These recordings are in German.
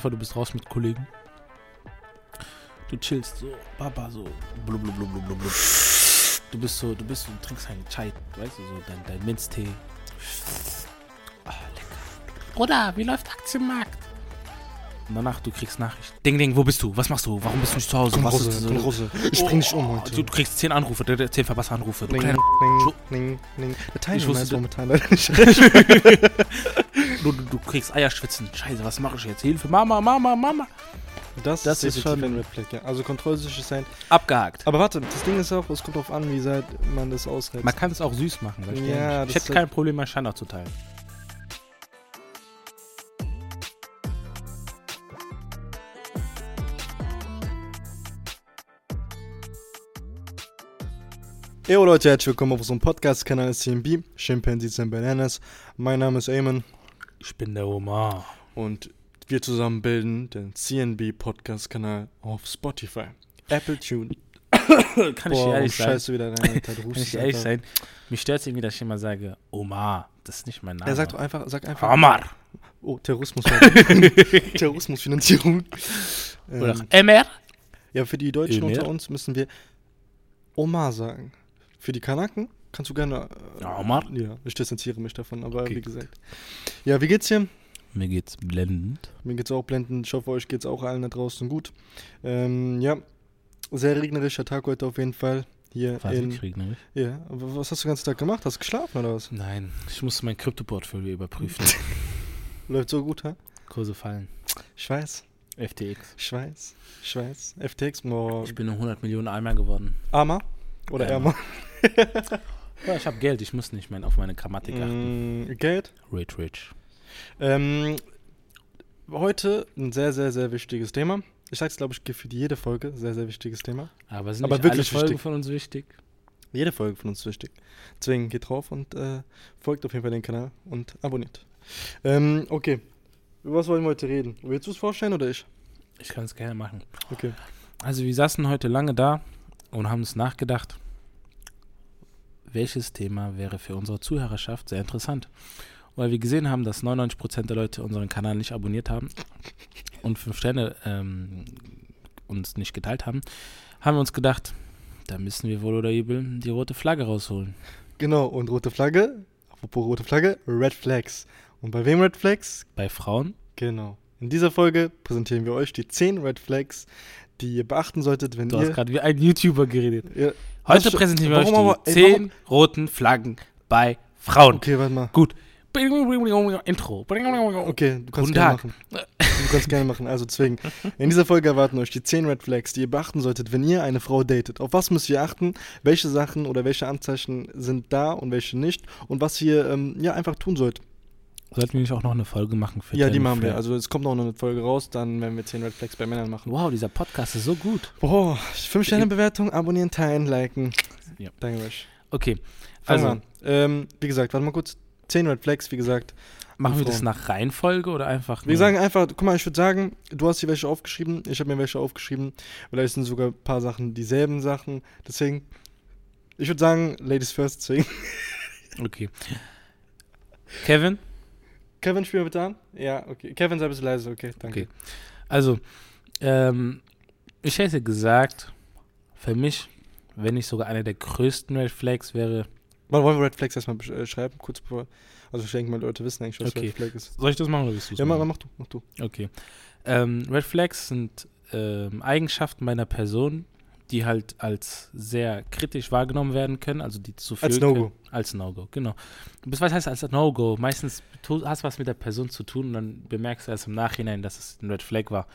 Vor, du bist raus mit Kollegen. Du chillst so, Papa, so, blub, blub, blub, blub, blub, blub. Du bist so, du bist so, du trinkst einen Chai, weißt du, so, dein, dein Minztee. Ah, lecker. Bruder, wie läuft Aktienmarkt? Und danach, du kriegst Nachricht. Ding, ding, wo bist du? Was machst du? Warum bist du nicht zu Hause? Komm komm so? Rose. Ich bring dich um heute. Du, du kriegst 10 Anrufe, der- der- 10 verpasste Anrufe. Du, kleiner, ning, ning. Der Teilnehmer ist du- momentan leider nicht. du, du, du kriegst Eierschwitzen. Scheiße, was mache ich jetzt? Hilfe, Mama, Mama, Mama. Das, Das ist schon- ein Red Flag, ja. Also kontrollsicher sein. Abgehakt. Aber warte, das Ding ist auch, es kommt darauf an, wie man das ausreizt. Man kann es auch süß machen. Ja, ich hätte kein Problem, mein Schein zu teilen. Yo Leute, herzlich willkommen auf unserem Podcast-Kanal CMB, Chimpanzees and Bananas. Mein Name ist Eamon Ich bin der Omar. und wir zusammen bilden den CNB Podcast-Kanal auf Spotify. Apple Tune. Kann ich Boah, ehrlich sein? scheiße wieder rein, Alter. Kann ich ehrlich sein? Mich stört es irgendwie, dass ich immer sage, Omar. Das ist nicht mein Name. Er sagt doch einfach, sag einfach. Omar. Oh, Terrorismus. Terrorismusfinanzierung. Oder Ähm, MR. ja, für die Deutschen Ömer. unter uns müssen wir Omar sagen. Für die Kanaken kannst du gerne. äh, Ja, Omar. Ja, ich distanziere mich davon, aber Okay, wie gesagt. Ja, wie geht's dir? Mir geht's blendend. Mir geht's auch blendend. Ich hoffe, euch geht's auch allen da draußen gut. Ähm, ja, sehr regnerischer Tag heute auf jeden Fall. Hier War in. regnerisch? Ja, aber was hast du den ganzen Tag gemacht? Hast du geschlafen oder was? Nein, ich musste mein Krypto-Portfolio überprüfen. Läuft so gut, hä? Kurse fallen. Ich weiß, FTX. ich weiß, ich weiß. FTX, boah. Ich bin um 100 Millionen Eimer geworden. Armer? Oder Ärmer. ärmer? Ja, ich habe Geld, ich muss nicht mehr auf meine Grammatik achten. Mm, Geld? Rich, rich. Ähm, heute ein sehr, sehr, sehr wichtiges Thema. Ich sag's, glaube ich, für jede Folge. Sehr, sehr wichtiges Thema. Aber sind Aber nicht wirklich alle Folgen wichtig. von uns wichtig? Jede Folge von uns wichtig. Deswegen geht drauf und äh, folgt auf jeden Fall den Kanal und abonniert. Ähm, okay. Über was wollen wir heute reden? Willst du es vorstellen oder ich? Ich kann es gerne machen. Okay. Also wir saßen heute lange da und haben uns nachgedacht, welches Thema wäre für unsere Zuhörerschaft sehr interessant. Weil wir gesehen haben, dass 99% der Leute unseren Kanal nicht abonniert haben und 5 Sterne ähm, uns nicht geteilt haben, haben wir uns gedacht, da müssen wir wohl oder übel die rote Flagge rausholen. Genau, und rote Flagge. Apropos rote Flagge, Red Flags. Und bei wem Red Flags? Bei Frauen Genau. In dieser Folge präsentieren wir euch die 10 Red Flags, die ihr beachten solltet, wenn Du hast ihr. gerade wie ein YouTuber geredet. ihr Heute präsentieren wir warum euch die ey, 10 roten Flaggen bei Frauen. okay, warte mal. Gut. Intro. Okay, du kannst Guten gerne Tag. machen. Du kannst gerne machen. Also deswegen, in dieser Folge erwarten euch die 10 Red Flags, die ihr beachten solltet, wenn ihr eine Frau datet. Auf was müsst ihr achten? Welche Sachen oder welche Anzeichen sind da und welche nicht? Und was ihr ähm, ja einfach tun sollt. Sollten wir nicht auch noch eine Folge machen für ja, die machen wir. Flair? Also es kommt noch eine Folge raus, dann werden wir 10 Red Flags bei Männern machen. Wow, dieser Podcast ist so gut. Boah, 5 Sterne Bewertung, abonnieren, teilen, liken. Ja. Danke euch. Okay, Fangen also wir. Ähm, wie gesagt, warte mal kurz. 10 Red Flags, wie gesagt. machen wir das nach Reihenfolge oder einfach Wir sagen einfach, guck mal, ich würde sagen, du hast hier welche aufgeschrieben, ich habe mir welche aufgeschrieben. Vielleicht sind sogar ein paar Sachen dieselben Sachen. Deswegen, ich würde sagen, Ladies first, deswegen. Okay. Kevin, Kevin, spiel mal bitte an. Ja, okay. Kevin, sei ein bisschen leise, okay, danke. Okay. also, ähm, ich hätte gesagt, für mich, wenn nicht sogar einer der größten Red Flags wäre, wollen wir Red Flags erstmal besch- äh, schreiben, kurz bevor. Also ich denke mal, Leute wissen eigentlich, was Okay. Red Flag ist. soll ich das machen oder willst du Ja, mach, mach du, mach du. Okay. Ähm, Red Flags sind ähm, Eigenschaften meiner Person, die halt als sehr kritisch wahrgenommen werden können, also die zu Als führen No-Go. Als No-Go, genau. Du bist, was heißt als No-Go? Meistens hast was mit der Person zu tun und dann bemerkst du erst im Nachhinein, dass es ein Red Flag war.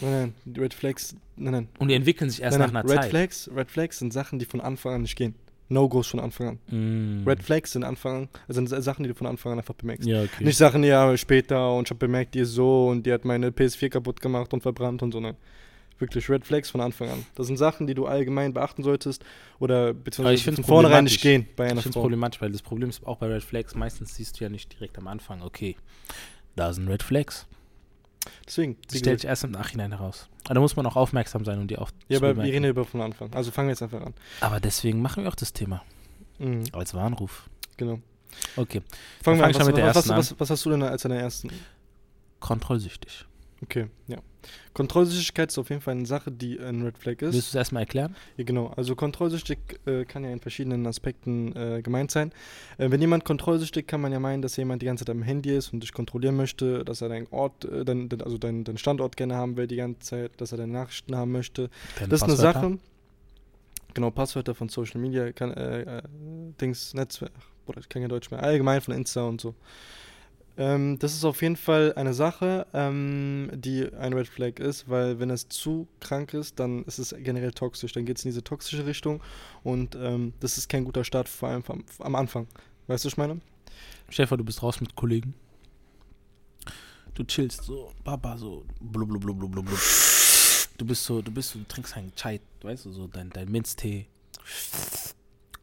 Nein, nein, die Red Flags, nein, nein. Und die entwickeln sich erst nein, nach nein. einer Red Zeit. Flags, Red Flags sind Sachen, die von Anfang an nicht gehen. No-Gos von Anfang an. Mm. Red Flags sind Anfang an, also sind Sachen, die du von Anfang an einfach bemerkst. Ja, okay. Nicht Sachen, ja, später und ich habe bemerkt, die ist so und die hat meine PS4 kaputt gemacht und verbrannt und so, ne. Wirklich Red Flags von Anfang an. Das sind Sachen, die du allgemein beachten solltest oder beziehungsweise ich von vornherein nicht gehen bei einer ich finde es problematisch, weil das Problem ist auch bei Red Flags, meistens siehst du ja nicht direkt am Anfang, okay, da sind Red Flags. Deswegen, Das wie stellt sich erst im Nachhinein heraus. Aber da muss man auch aufmerksam sein, um die auch ja, aber wir reden ja über von Anfang. Also fangen wir jetzt einfach an. Aber deswegen machen wir auch das Thema Mhm, als Warnruf. genau. Okay, Fangen wir fang an. Was, mit der was, ersten was, was, was hast du denn als deiner ersten? kontrollsüchtig. Okay, ja. Kontrollsüchtigkeit ist auf jeden Fall eine Sache, die ein Red Flag ist. Willst du es erstmal erklären? Ja, genau. Also kontrollsüchtig äh, kann ja in verschiedenen Aspekten äh, gemeint sein. Äh, wenn jemand kontrollsüchtig, kann man ja meinen, dass jemand die ganze Zeit am Handy ist und dich kontrollieren möchte, dass er deinen Ort, äh, dein, dein, also deinen dein Standort gerne haben will die ganze Zeit, dass er deine Nachrichten haben möchte. Keine das ist eine? Sache. Genau, Passwörter von Social Media, kann, äh, äh, Dings, Netzwerk, oder ich kann kein Deutsch mehr, allgemein von Insta und so. Ähm, das ist auf jeden Fall eine Sache, ähm, die ein Red Flag ist, weil wenn es zu krank ist, dann ist es generell toxisch. Dann geht es in diese toxische Richtung und ähm, das ist kein guter Start, vor allem am, am Anfang. Weißt du, was ich meine? Vor, du bist raus mit Kollegen. Du chillst so, Papa, so blub, blub, blub, blub, blub, blub. Du bist so, du bist so, du trinkst einen Chai, weißt du, so dein, dein Minztee.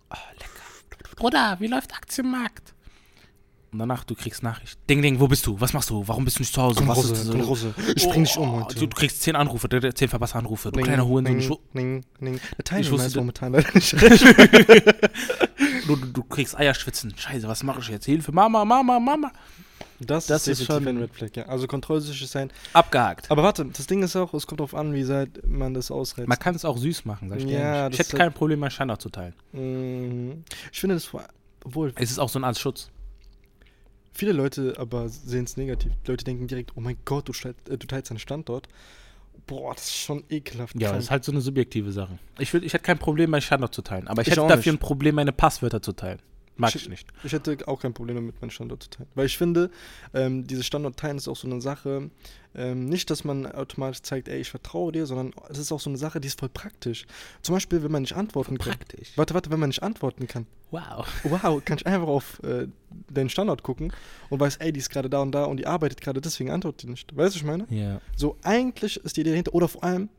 Ah, lecker. Bruder, wie läuft Aktienmarkt? Und danach, du kriegst Nachricht. Ding, ding, wo bist du? Was machst du? Warum bist du nicht zu Hause? Komm ist komm so? Rose. Ich bring dich um Oh, heute. Du, du kriegst zehn Anrufe, zehn verpasste Anrufe. Du kleiner Hurensohn. Ich ning, ning. Der Ich wusste, momentan leider nicht. Du, du, du kriegst Eierschwitzen. Scheiße, was mache ich jetzt? Hilfe, Mama, Mama, Mama. Das, Das ist schon- ein Red Flag, ja. Also kontrollsüchtig sein. Abgehakt. Aber warte, das Ding ist auch, es kommt darauf an, wie seit man das ausreizt. Man kann es auch süß machen, sag ich dir Ja, ehrlich. Ich hätte kein Problem, mein Standard zu teilen. Mhm. Ich finde das obwohl Es ist auch so eine Art Schutz. Viele Leute aber sehen es negativ. Die Leute denken direkt, oh mein Gott, du, äh, du teilst deinen Standort. Boah, das ist schon ekelhaft. Ja, das ist halt so eine subjektive Sache. Ich, ich hätte kein Problem, meinen Standort zu teilen. Aber ich, Ich hätte dafür nicht. ein Problem, meine Passwörter zu teilen. Mag Ich- ich nicht. Ich hätte auch kein Problem damit, meinen Standort zu teilen. Weil ich finde, ähm, dieses Standort teilen ist auch so eine Sache, ähm, nicht, dass man automatisch zeigt, ey, ich vertraue dir, sondern es ist auch so eine Sache, die ist voll praktisch. Zum Beispiel, wenn man nicht antworten kann. Praktisch. Warte, warte, wenn man nicht antworten kann. Wow. Wow, kann ich einfach auf äh, deinen Standort gucken und weiß, ey, die ist gerade da und da und die arbeitet gerade, deswegen antwortet die nicht. Weißt du, was ich meine? Ja. So, eigentlich ist die Idee dahinter, oder vor allem,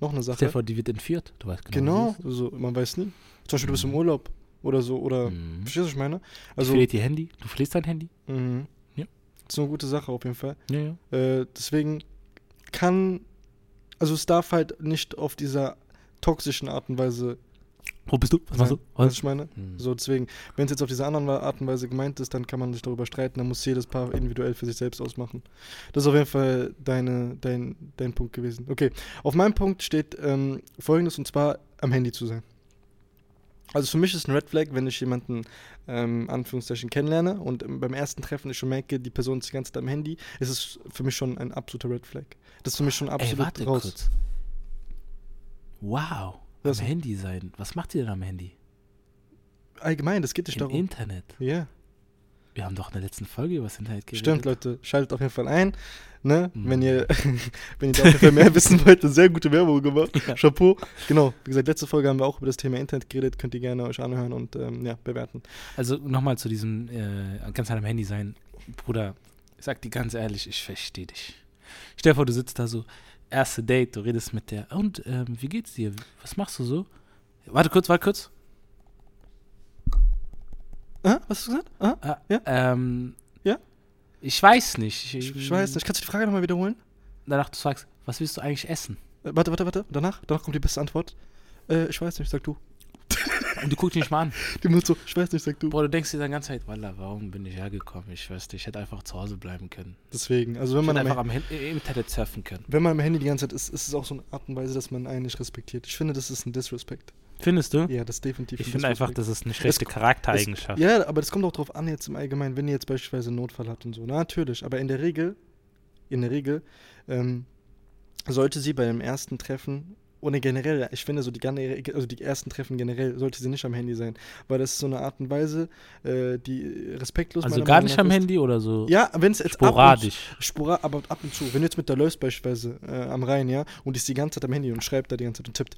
noch eine Stell Sache. vor, die wird entführt. Du weißt genau. Genau, so, man weiß nie. Zum Beispiel, du bist im. Urlaub oder so, oder, Mhm. verstehst du, was ich meine? Also, du verlierst ihr Handy. Du verlierst dein Handy. mhm. Ja. Das ist eine gute Sache auf jeden Fall. Ja, ja. Äh, deswegen kann, also es darf halt nicht auf dieser toxischen Art und Weise Wo bist du? Was machst du? Was Was? ich meine? Mhm. So, deswegen, wenn es jetzt auf diese andere Art und Weise gemeint ist, dann kann man sich darüber streiten, dann muss jedes Paar individuell für sich selbst ausmachen. Das ist auf jeden Fall deine, dein, dein Punkt gewesen. Okay, auf meinem Punkt steht ähm, folgendes, und zwar am Handy zu sein. Also für mich ist ein Red Flag, wenn ich jemanden, ähm, Anführungszeichen, kennenlerne und ähm, beim ersten Treffen ich schon merke, die Person ist die ganze Zeit am Handy, ist es für mich schon ein absoluter Red Flag. Das ist für mich schon Ey, absolut warte raus. kurz. Wow. Was? Am Handy sein. Was macht ihr denn am Handy? Allgemein, das geht nicht Im darum. Internet. Ja. Wir haben doch in der letzten Folge über das Internet geredet. Stimmt, Leute, schaltet auf jeden Fall ein. Ne? Mhm. Wenn ihr wenn ihr da auf jeden Fall mehr wissen wollt, eine sehr gute Werbung gemacht. Ja. Chapeau. Genau, wie gesagt, letzte Folge haben wir auch über das Thema Internet geredet, könnt ihr gerne euch anhören und ähm, ja, bewerten. Also nochmal zu diesem äh, ganz am Handy sein. Bruder, ich sag dir ganz ehrlich, ich verstehe dich. Stell dir vor, du sitzt da so, erste Date, du redest mit der. Und ähm, wie geht's dir? Was machst du so? Warte kurz, warte kurz. Ah, was hast du gesagt? Ah, Ah, Ja? Ähm, Ja? Ich weiß nicht. ich, ich weiß nicht. Kannst du die Frage nochmal wiederholen? Danach du sagst, was willst du eigentlich essen? Äh, warte, warte, warte. Danach? Danach kommt die beste Antwort. Äh, ich weiß nicht, sag du. Und du guckst dich nicht mal an. Die muss so, ich weiß nicht, sag du. Boah, du denkst dir dann ganze Zeit, Wallah, warum bin ich hergekommen? Ich weiß nicht, ich hätte einfach zu Hause bleiben können. Deswegen, also wenn Ich man, hätte einfach am Hin- im Internet surfen können. wenn man am Handy die ganze Zeit ist, ist es auch so eine Art und Weise, dass man einen nicht respektiert. Ich finde, das ist ein Disrespect. Findest du? Ja, das ist definitiv Ich finde einfach, das ist eine schlechte Es- Charaktereigenschaft. Ja, aber das kommt auch drauf an jetzt im Allgemeinen, wenn ihr jetzt beispielsweise einen Notfall habt und so. Na, natürlich, aber in der Regel, in der Regel, ähm, sollte sie beim ersten Treffen oder generell, ich finde so die, also die ersten Treffen generell, sollte sie nicht am Handy sein, weil das ist so eine Art und Weise, äh, die respektlos Also gar Meinung nicht am ist. Handy oder so Ja, wenn es jetzt sporadisch. Ab und, spora, aber ab und zu. Wenn du jetzt mit der läufst beispielsweise äh, am Rhein, ja, und die ist die ganze Zeit am Handy und schreibt da die ganze Zeit und tippt.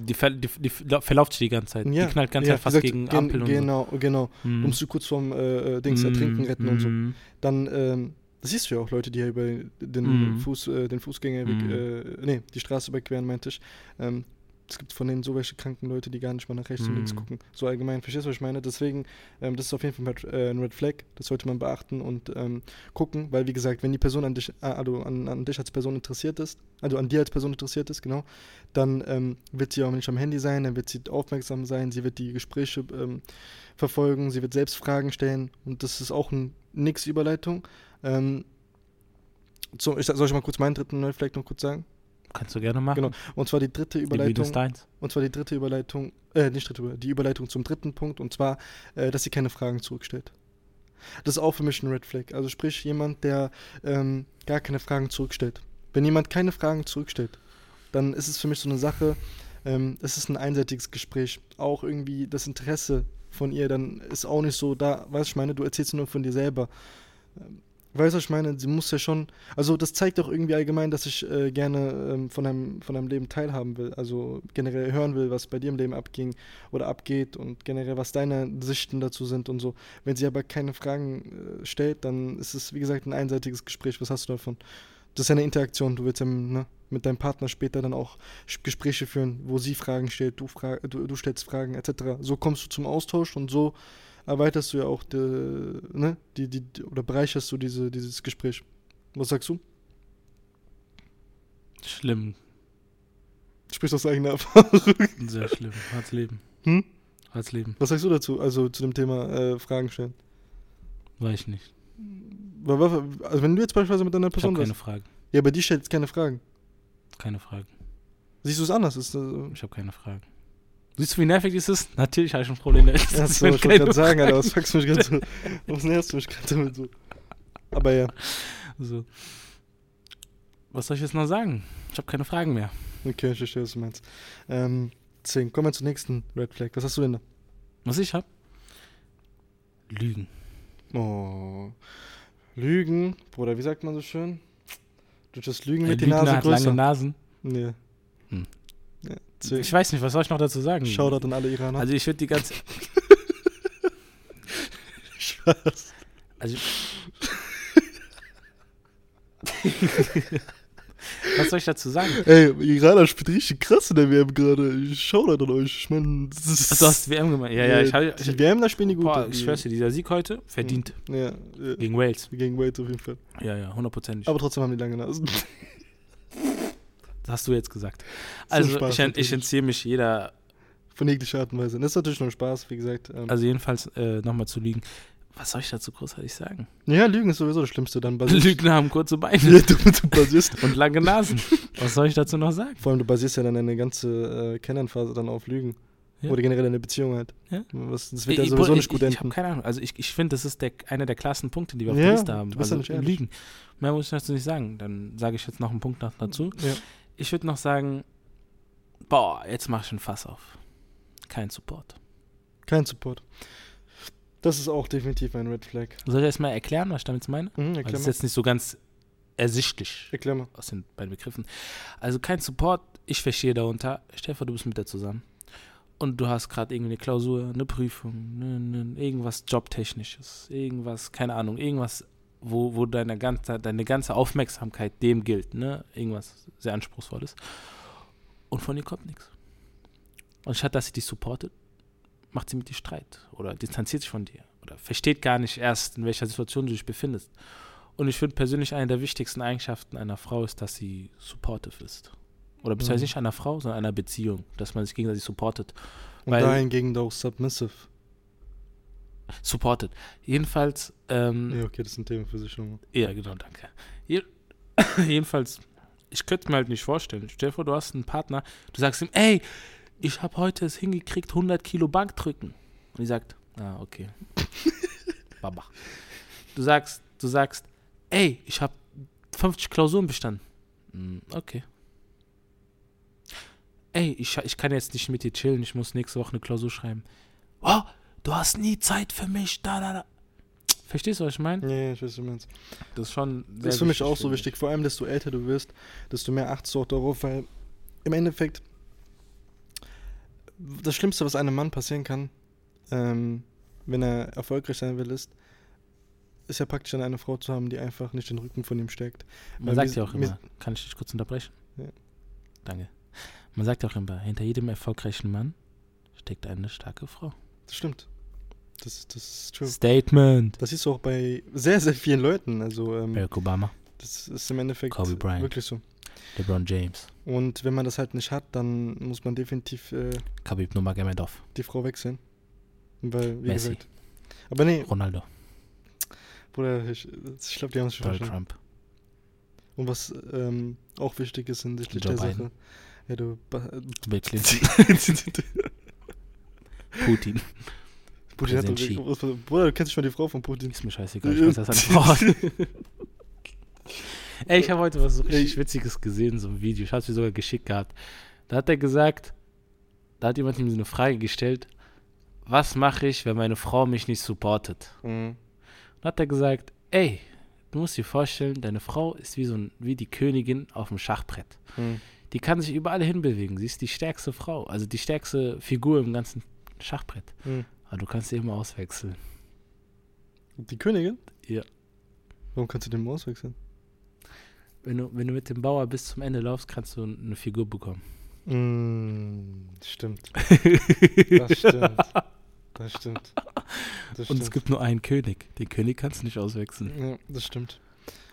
Die, ver die, die lau- verlauft sich die ganze Zeit. Ja, die knallt ganz ja, fast gesagt, gegen gen- Ampeln und Genau, genau. so. Mhm. Um sie kurz vorm äh, äh, Dings Mhm, ertrinken retten und so. mhm. dann ähm, das siehst du ja auch Leute, die ja über den Mhm. Fuß, äh, den Fußgängerweg, Mhm. äh, nee, die Straße überqueren, meinte ich. Ähm, es gibt von denen so welche kranken Leute, die gar nicht mal nach rechts und links Mhm. gucken. So allgemein, verstehst du, was ich meine? Deswegen, ähm, das ist auf jeden Fall ein Red, äh, ein Red Flag, das sollte man beachten und ähm, gucken, weil wie gesagt, wenn die Person an dich, äh, also an, an dich als Person interessiert ist, also an dir als Person interessiert ist, genau, dann ähm, wird sie auch nicht am Handy sein, dann wird sie aufmerksam sein, sie wird die Gespräche ähm, verfolgen, sie wird selbst Fragen stellen und das ist auch ein nix Überleitung. Ähm, So, ich, soll ich mal kurz meinen dritten Red Flag noch kurz sagen? Kannst du gerne machen. Genau. Und zwar die dritte Die Überleitung. deins. Und zwar die dritte Überleitung, äh, nicht dritte, die Überleitung zum dritten Punkt, und zwar, äh, dass sie keine Fragen zurückstellt. Das ist auch für mich ein Red Flag. Also sprich, jemand, der ähm, gar keine Fragen zurückstellt. Wenn jemand keine Fragen zurückstellt, dann ist es für mich so eine Sache, ähm, es ist ein einseitiges Gespräch. Auch irgendwie das Interesse von ihr, dann ist auch nicht so da, weißt du, ich meine, du erzählst nur von dir selber. Ähm, Weißt du, was ich meine? Sie muss ja schon. Also, das zeigt doch irgendwie allgemein, dass ich äh, gerne ähm, von, deinem, von deinem Leben teilhaben will. Also, generell hören will, was bei dir im Leben abging oder abgeht und generell, was deine Sichten dazu sind und so. Wenn sie aber keine Fragen äh, stellt, dann ist es, wie gesagt, ein einseitiges Gespräch. Was hast du davon? Das ist ja eine Interaktion. Du willst ja ne, mit deinem Partner später dann auch Gespräche führen, wo sie Fragen stellt, du, fra du, du stellst Fragen, etc. So kommst du zum Austausch und so erweiterst du ja auch die, ne, die, die, oder bereicherst du diese, dieses Gespräch. Was sagst du? Schlimm. Sprichst aus eigener Erfahrung. Sehr schlimm. Hart's Leben. Hm? Hart's Leben. Was sagst du dazu? Also zu dem Thema äh, Fragen stellen. Weiß ich nicht. Also wenn du jetzt beispielsweise mit einer Ich Person habe keine bist. Fragen. Ja, aber die stellt jetzt keine Fragen. Keine Fragen. Siehst du es anders? Ist, äh, Ich habe keine Fragen. Siehst du, wie nervig das ist? Natürlich habe ich ein Problem damit. ja, so, ich wollte gerade sagen, Alter, was fuckst du mich gerade so? Was nervst du mich gerade damit so? Aber ja, So. Was soll ich jetzt noch sagen? Ich habe keine Fragen mehr. okay, ich verstehe, was du meinst. Ähm, 10. Kommen wir zur nächsten Red Flag. Was hast du denn da? Was ich habe? Lügen. Oh. Lügen, Bruder, wie sagt man so schön? Durch das Lügen Ein wird die Lügner Nase hat größer. lange Nasen. Nee. Ja. Ich weiß nicht, was soll ich noch dazu sagen? Shoutout an alle Iraner. Also ich würde die ganze... Spaß. Also Was soll ich dazu sagen? Ey, Iraner spielt richtig krass in der WM gerade. Shoutout an euch. Ich meine, du hast WM gemacht. Ja, ja, ich habe... Die WM, da spielen die gut. Boah, ich schwör's dir, dieser Sieg heute verdient. Ja, ja. Gegen Wales. Gegen Wales auf jeden Fall. Ja, ja, hundertprozentig. Aber trotzdem haben die lange Nasen. Hast du jetzt gesagt. So Also Spaß ich, ich entziehe mich jeder... Von jeglicher Art und Weise. Das ist natürlich nur Spaß, wie gesagt. Ähm, Also jedenfalls äh, nochmal zu lügen. Was soll ich dazu großartig sagen? ja, Lügen ist sowieso das Schlimmste. Dann basierst Lügner haben kurze Beine ja, du, du basierst. und lange Nasen. Was soll ich dazu noch sagen? Vor allem, du basierst ja dann deine ganze äh, Kennenphase dann auf Lügen. Ja. Oder generell eine Beziehung halt. Ja. Was, das wird ja Ich- sowieso ich, nicht gut ich, ich habe enden. keine Ahnung. Also ich, ich finde, das ist der, einer der klarsten Punkte, die wir auf Ja, der Liste haben. du bist ja also nicht ehrlich. Lügen. Mehr muss ich dazu nicht sagen. Dann sage ich jetzt noch einen Punkt noch dazu. Ja. Ich würde noch sagen, boah, jetzt mache ich ein Fass auf. Kein Support. Kein Support. Das ist auch definitiv ein Red Flag. Soll ich erst mal erklären, was ich damit meine? Mhm, das ist jetzt nicht so ganz ersichtlich Erklär mal. aus den beiden Begriffen. Also kein Support, ich verstehe darunter. Stell dir vor, du bist mit der zusammen. Und du hast gerade irgendwie eine Klausur, eine Prüfung, ne, ne, irgendwas Jobtechnisches, irgendwas, keine Ahnung, irgendwas, wo, wo deine, ganze, deine ganze Aufmerksamkeit dem gilt, ne? Irgendwas sehr Anspruchsvolles. Und von ihr kommt nichts. Und statt dass sie dich supportet, macht sie mit dir Streit oder distanziert sich von dir oder versteht gar nicht erst, in welcher Situation du dich befindest. Und ich finde persönlich, eine der wichtigsten Eigenschaften einer Frau ist, dass sie supportive ist. Oder beziehungsweise Mhm. nicht einer Frau, sondern einer Beziehung, dass man sich gegenseitig supportet. Und Weil- dahingegen auch submissive. Supportet. Jedenfalls, ähm, Ja, okay, das ist ein Thema für sich nochmal. Ja, genau, danke. Je Jedenfalls, ich könnte mir halt nicht vorstellen. Stell dir vor, du hast einen Partner, du sagst ihm, ey, ich habe heute es hingekriegt, 100 Kilo Bank drücken. Und die sagt, ah, okay. Baba. Du sagst, du sagst, ey, ich habe 50 Klausuren bestanden. "Mm, Okay. Ey, ich, ich kann jetzt nicht mit dir chillen, ich muss nächste Woche eine Klausur schreiben. Oh, du hast nie Zeit für mich, da, da, da. Verstehst du, was ich meine? Ja, ja, ich weiß, was du meinst. Das ist schon sehr Das ist für mich auch so wichtig. Vor allem, desto älter du wirst, desto mehr achtest du auch darauf, weil im Endeffekt das Schlimmste, was einem Mann passieren kann, ähm, wenn er erfolgreich sein will, ist, ist ja praktisch dann eine Frau zu haben, die einfach nicht den Rücken von ihm stärkt. Man Weil sagt ja auch immer, kann ich dich kurz unterbrechen? Ja. Danke. Man sagt ja auch immer, hinter jedem erfolgreichen Mann steckt eine starke Frau. Das stimmt. Das, das ist true. Statement. Das du auch bei sehr, sehr vielen Leuten. Also, ähm, Barack Obama, das ist im Endeffekt Kobe Bryant. wirklich so. LeBron James, Und wenn man das halt nicht hat, dann muss man definitiv äh, Khabib Nurmagomedov, die Frau wechseln. Weil, wie Messi. gesagt. Aber nee, Ronaldo, Bruder, ich, ich glaube, die haben es schon Donald. Trump. Und was ähm, auch wichtig ist hinsichtlich Joe der Biden. Sache. Ja, du. Bill Clinton, Putin. Putin hat Bruder, du kennst schon die Frau von Putin. Ist mir scheißegal, ich weiß, dass eine Frau hat. Ey, ich habe heute was so richtig Witziges gesehen, so ein Video. Ich habe es mir sogar geschickt gehabt. Da hat er gesagt, da hat jemand ihm so eine Frage gestellt, was mache ich, wenn meine Frau mich nicht supportet? Mhm. Dann hat er gesagt, ey, du musst dir vorstellen, deine Frau ist wie so ein, wie die Königin auf dem Schachbrett. Mhm. Die kann sich überall hinbewegen. Sie ist die stärkste Frau, also die stärkste Figur im ganzen Schachbrett. Mhm. Aber du kannst sie immer auswechseln. Die Königin? Ja. Warum kannst du den Maus wechseln? Wenn du, wenn du mit dem Bauer bis zum Ende laufst, kannst du eine Figur bekommen. Mm, stimmt. Das stimmt. Das stimmt. Das Und es stimmt. gibt nur einen König. Den König kannst du nicht auswechseln. Ja, das stimmt.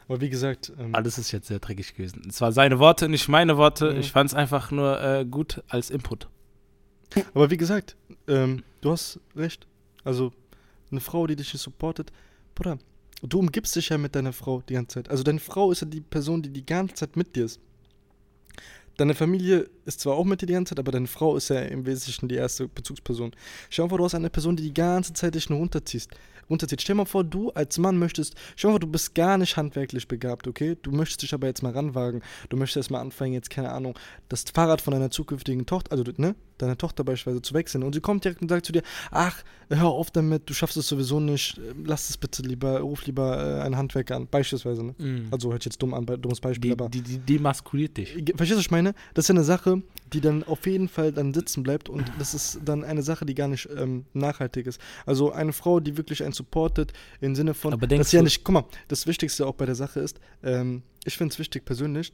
Aber wie gesagt, ähm, Alles ist jetzt sehr dreckig gewesen. Es waren seine Worte, nicht meine Worte. Mhm. Ich fand es einfach nur äh, gut als Input. aber wie gesagt, ähm, du hast recht. Also, eine Frau, die dich nicht supportet, Bruder, du umgibst dich ja mit deiner Frau die ganze Zeit. Also, deine Frau ist ja die Person, die die ganze Zeit mit dir ist. Deine Familie ist zwar auch mit dir die ganze Zeit, aber deine Frau ist ja im Wesentlichen die erste Bezugsperson. Stell dir mal vor, du hast eine Person, die die ganze Zeit dich nur runterziehst. runterzieht. Stell dir mal vor, du als Mann möchtest, stell dir mal vor, du bist gar nicht handwerklich begabt, okay? Du möchtest dich aber jetzt mal ranwagen. Du möchtest erst mal anfangen, jetzt, keine Ahnung, das Fahrrad von deiner zukünftigen Tochter, also, ne, deiner Tochter beispielsweise zu wechseln. Und sie kommt direkt und sagt zu dir, ach, hör auf damit, du schaffst es sowieso nicht, äh, lass es bitte lieber, ruf lieber äh, einen Handwerker an, beispielsweise, ne? Also hört jetzt dumm an, dummes Beispiel, die, aber. die, die demaskuliert dich. Verstehst du, was ich meine? Das ist ja eine Sache, die dann auf jeden Fall dann sitzen bleibt und das ist dann eine Sache, die gar nicht ähm, nachhaltig ist. Also eine Frau, die wirklich einen supportet, im Sinne von, Aber denkst dass sie ja du- nicht, guck mal, das Wichtigste auch bei der Sache ist, ähm, ich finde es wichtig persönlich,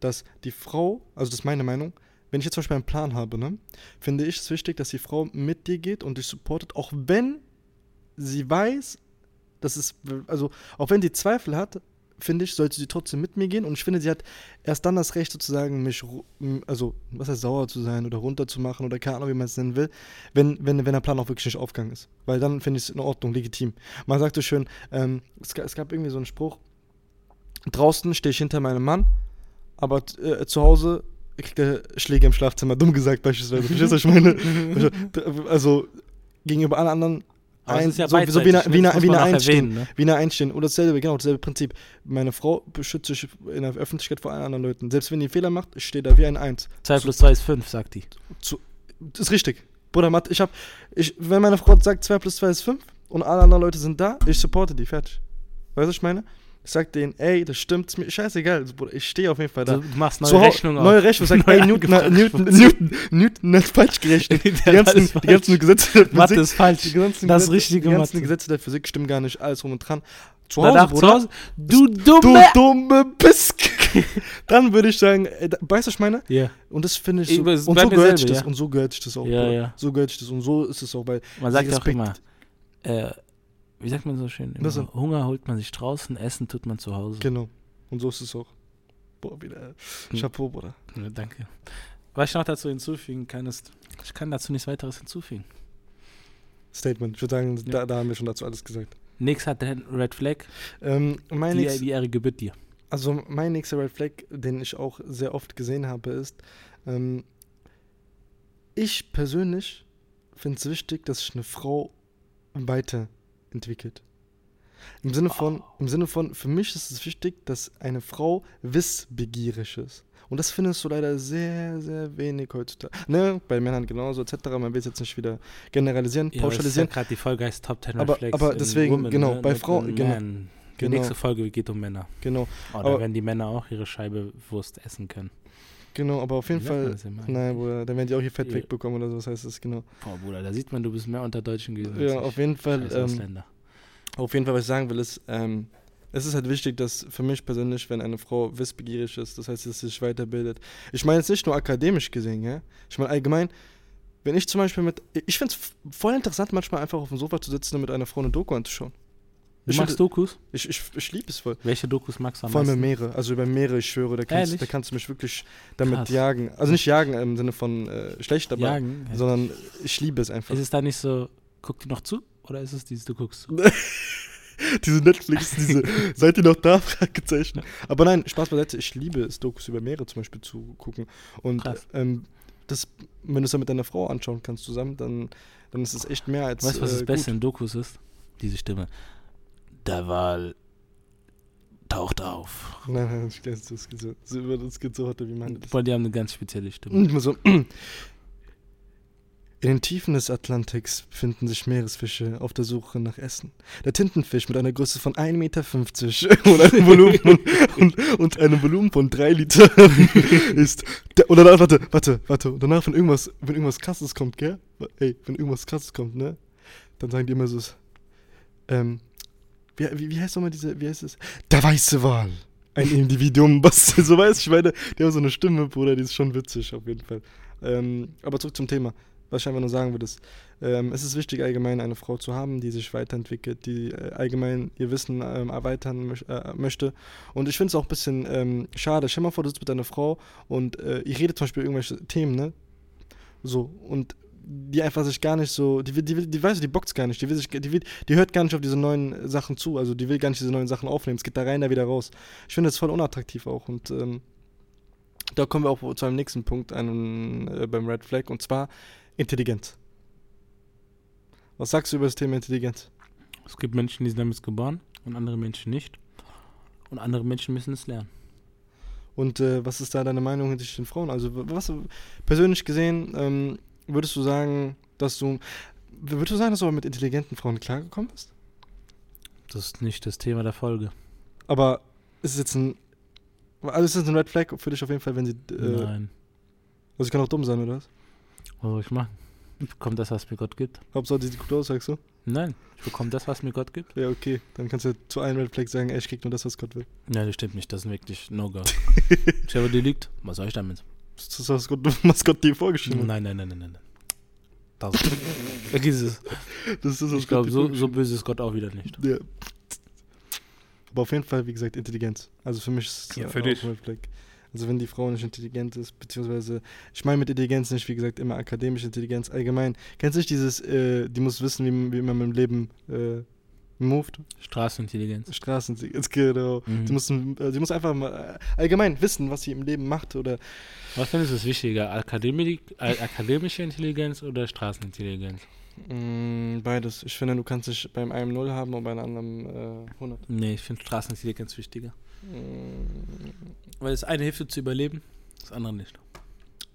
dass die Frau, also das ist meine Meinung, wenn ich jetzt zum Beispiel einen Plan habe, ne, finde ich es wichtig, dass die Frau mit dir geht und dich supportet, auch wenn sie weiß, dass es, also auch wenn sie Zweifel hat, finde ich, sollte sie trotzdem mit mir gehen und ich finde, sie hat erst dann das Recht sozusagen, mich, also was heißt sauer zu sein oder runterzumachen oder keine Ahnung, wie man es nennen will, wenn, wenn, wenn der Plan auch wirklich nicht aufgegangen ist. Weil dann finde ich es in Ordnung, legitim. Man sagt so schön, ähm, es, es gab irgendwie so einen Spruch, draußen stehe ich hinter meinem Mann, aber äh, zu Hause kriegt er Schläge im Schlafzimmer, dumm gesagt beispielsweise. Verstehst du, was ich meine? Also gegenüber allen anderen Aber ein, ist ja so, so wie eine, beidseitig, wie ne? eine, wie eine auch Einstehen. erwähnen, ne? Wie eine Einstehen. Oder dasselbe, genau, dasselbe Prinzip. Meine Frau beschützt sich in der Öffentlichkeit vor allen anderen Leuten. Selbst wenn die Fehler macht, ich stehe da wie ein Eins. 2 plus 2 ist 5, sagt die. Zu, das ist richtig. Bruder, Matt, ich hab, ich, wenn meine Frau sagt 2 plus 2 ist 5 und alle anderen Leute sind da, ich supporte die, fertig. Weißt du, was ich meine? Ich sag denen, ey, das stimmt, mir scheißegal, also, Bruder, ich stehe auf jeden Fall da. Du machst neue Hau- Rechnung Neue Rechnung, Neu ey, Newton, angefragt. Newton, Newton, Newton hat falsch gerechnet. Die ganzen, die ganzen Gesetze der Mathe Physik, ist falsch. die ganzen, Das Gesetze, richtige die ganzen Mathe. Gesetze der Physik stimmen gar nicht, alles rum und dran. Zu Da Hause, darf zu Bruder, Hause. Du du dumme. dumme Bisk. Dann würde ich sagen, äh, da- weißt du, was ich meine? Ja. Und das finde ich Ich- so, es und so gehört selber, das, ja. und so gehört sich das auch. Ja, Bruder. ja. So gehört sich das und so ist es auch, weil Man sagt ja auch immer, äh, wie sagt man so schön? Hunger holt man sich draußen, Essen tut man zu Hause. Genau. Und so ist es auch. Boah, wieder. Hm. Chapeau, Bruder. Ja, danke. Was ich noch dazu hinzufügen kann, ist, ich kann dazu nichts weiteres hinzufügen. Statement. Ich würde sagen, Ja. da, da haben wir schon dazu alles gesagt. Nix hat Red Red Flag, Ähm, die, die Ehre gebührt dir. Also mein nächster Red Flag, den ich auch sehr oft gesehen habe, ist, ähm, ich persönlich finde es wichtig, dass sich eine Frau weiterentwickelt. Im Sinne von, im Sinne von, für mich ist es wichtig, dass eine Frau wissbegierig ist. Und das findest du leider sehr, sehr wenig heutzutage. Ne, bei Männern genauso, etc. Man will es jetzt nicht wieder generalisieren, Ja, pauschalisieren. Ja gerade die Folge heißt Top 10 Red Aber- Flags aber deswegen, genau, bei nicht Frauen- genau. Die genau. nächste Folge geht um Männer. Genau, Oder Aber- wenn die Männer auch ihre Scheibe Wurst essen können. Genau, aber auf jeden Wie Fall. das Nein? Bruder, dann werden die auch hier Fett Ja. wegbekommen oder so, das heißt es genau. Boah, Bruder, da sieht man, du bist mehr unter Deutschen gewesen. Ja, auf jeden Fall. Ähm, auf jeden Fall, was ich sagen will, ist, ähm, es ist halt wichtig, dass für mich persönlich, wenn eine Frau wissbegierig ist, das heißt, dass sie sich weiterbildet. Ich meine jetzt nicht nur akademisch gesehen, ja. Ich meine allgemein, wenn ich zum Beispiel mit. Ich finde es voll interessant, manchmal einfach auf dem Sofa zu sitzen und mit einer Frau eine Doku anzuschauen. Du ich magst Dokus? Ich, ich, ich liebe es voll. Welche Dokus magst du am Vor allem meisten? Meere, also über Meere, ich schwöre, da kannst, Ehrlich? da kannst du mich wirklich damit Krass. jagen. Also nicht jagen im Sinne von äh, schlecht, aber, Jagen? Ja. sondern ich liebe es einfach. Ist es da nicht so, guck dir noch zu? Oder ist es dieses, du guckst zu? diese Netflix, diese, seid ihr noch da? Fragezeichen. Aber nein, Spaß beiseite, ich liebe es, Dokus über Meere zum Beispiel zu gucken. Und ähm, das, wenn du es dann mit deiner Frau anschauen kannst zusammen, dann, dann ist es echt mehr als Weißt du, was das äh, Beste in Dokus ist? Diese Stimme. Der Wal taucht auf. Nein, nein, ich glaube, das geht so, so, das geht so heute, wie man das. Weil die haben eine ganz spezielle Stimme. Immer so. In den Tiefen des Atlantiks befinden sich Meeresfische auf der Suche nach Essen. Der Tintenfisch mit einer Größe von 1,50 Meter und einem Volumen von, und, und einem Volumen von 3 Liter ist. Der, und danach, warte, warte, warte. Und danach, wenn irgendwas, wenn irgendwas krasses kommt, gell? Ey, wenn irgendwas krasses kommt, ne? Dann sagen die immer so. Ähm, wie, wie, wie heißt nochmal diese, wie heißt es? Der weiße Wal. Ein Individuum, was so weiß, ich meine, die haben so eine Stimme, Bruder, die ist schon witzig, auf jeden Fall. Ähm, aber zurück zum Thema. Was ich einfach nur sagen würde, ist, ähm, es ist wichtig, allgemein eine Frau zu haben, die sich weiterentwickelt, die äh, allgemein ihr Wissen ähm, erweitern äh, möchte. Und ich finde es auch ein bisschen ähm, schade. Stell mal vor, du sitzt mit deiner Frau und äh, ihr redet zum Beispiel irgendwelche Themen, ne? So, und die einfach sich gar nicht so, die, die, will- die weiß, die bockt gar nicht, die, will sich, die, will, die hört gar nicht auf diese neuen Sachen zu, also die will gar nicht diese neuen Sachen aufnehmen, es geht da rein, da wieder raus. Ich finde das voll unattraktiv auch und ähm, da kommen wir auch zu einem nächsten Punkt einen, äh, beim Red Flag und zwar Intelligenz. Was sagst du über das Thema Intelligenz? Es gibt Menschen, die sind damit geboren und andere Menschen nicht. Und andere Menschen müssen es lernen. Und äh, was ist da deine Meinung hinsichtlich den Frauen? Also, was persönlich gesehen, ähm, würdest du sagen, dass du. Würdest du sagen, dass du aber mit intelligenten Frauen klargekommen bist? Das ist nicht das Thema der Folge. Aber ist es jetzt ein. Also ist es ein Red Flag für dich auf jeden Fall, wenn sie. Äh, Nein. also, sie kann auch dumm sein, oder was? Was soll ich machen? Ich bekomme das, was mir Gott gibt. Hauptsache, die sieht gut aus, sagst du? Nein, ich bekomme das, was mir Gott gibt. Ja, okay. Dann kannst du zu einem Red Flag sagen, ey, ich krieg nur das, was Gott will. Nein, das stimmt nicht. Das ist wirklich No-Go. Stell dir liegt. Was soll ich damit? Das ist das, was Gott, was Gott dir vorgeschrieben hat. Nein, nein, nein, nein, nein. Das, vergiss es. Das ist das, Ich glaube, so, so böse ist Gott auch wieder nicht. Ja. Aber auf jeden Fall, wie gesagt, Intelligenz. Also für mich ist es Ja, für auch dich. Also wenn die Frau nicht intelligent ist, beziehungsweise, ich meine mit Intelligenz nicht, wie gesagt, immer akademische Intelligenz, allgemein. Kennst du nicht dieses, äh, die muss wissen, wie, wie man im Leben äh, moved? Straßenintelligenz. Straßenintelligenz, genau. Mhm. Die, muss, äh, die muss einfach mal äh, allgemein wissen, was sie im Leben macht oder Was findest du ist wichtiger? Akademi äh, akademische Intelligenz oder Straßenintelligenz? mh, beides. Ich finde, du kannst dich beim einen 0 haben und bei einem anderen äh, 100. Nee, ich finde Straßenintelligenz wichtiger. Mh, Weil das eine hilft dir zu überleben, das andere nicht.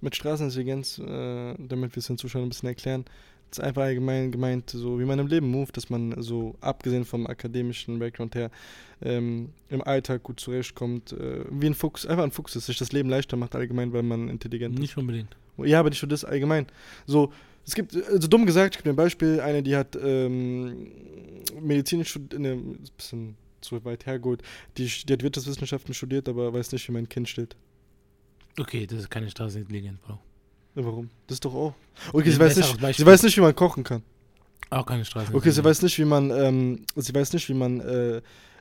mit Straßenintelligenz, äh, damit wir es den Zuschauern ein bisschen erklären, ist einfach allgemein gemeint, so wie man im Leben moved, dass man so abgesehen vom akademischen Background her ähm, im Alltag gut zurechtkommt, äh, wie ein Fuchs, einfach ein Fuchs ist, sich das Leben leichter macht allgemein, weil man intelligent ist. Nicht unbedingt. Ja, aber nicht nur das allgemein. So, es gibt, also dumm gesagt, ich gebe ein Beispiel, eine, die hat ähm, Medizin studiert, ne, ist ein bisschen zu weit hergeholt, die, die hat Wirtschaftswissenschaften studiert, aber weiß nicht, wie mein Kind steht. Okay, das ist keine Straßenintelligenz, Bro. Ja, warum? Das ist doch auch. Okay, sie weiß, nicht, sie weiß nicht, wie man kochen kann. Auch keine Straßenintelligenz. Okay, sie weiß nicht, wie man, ähm, sie weiß nicht, wie man äh,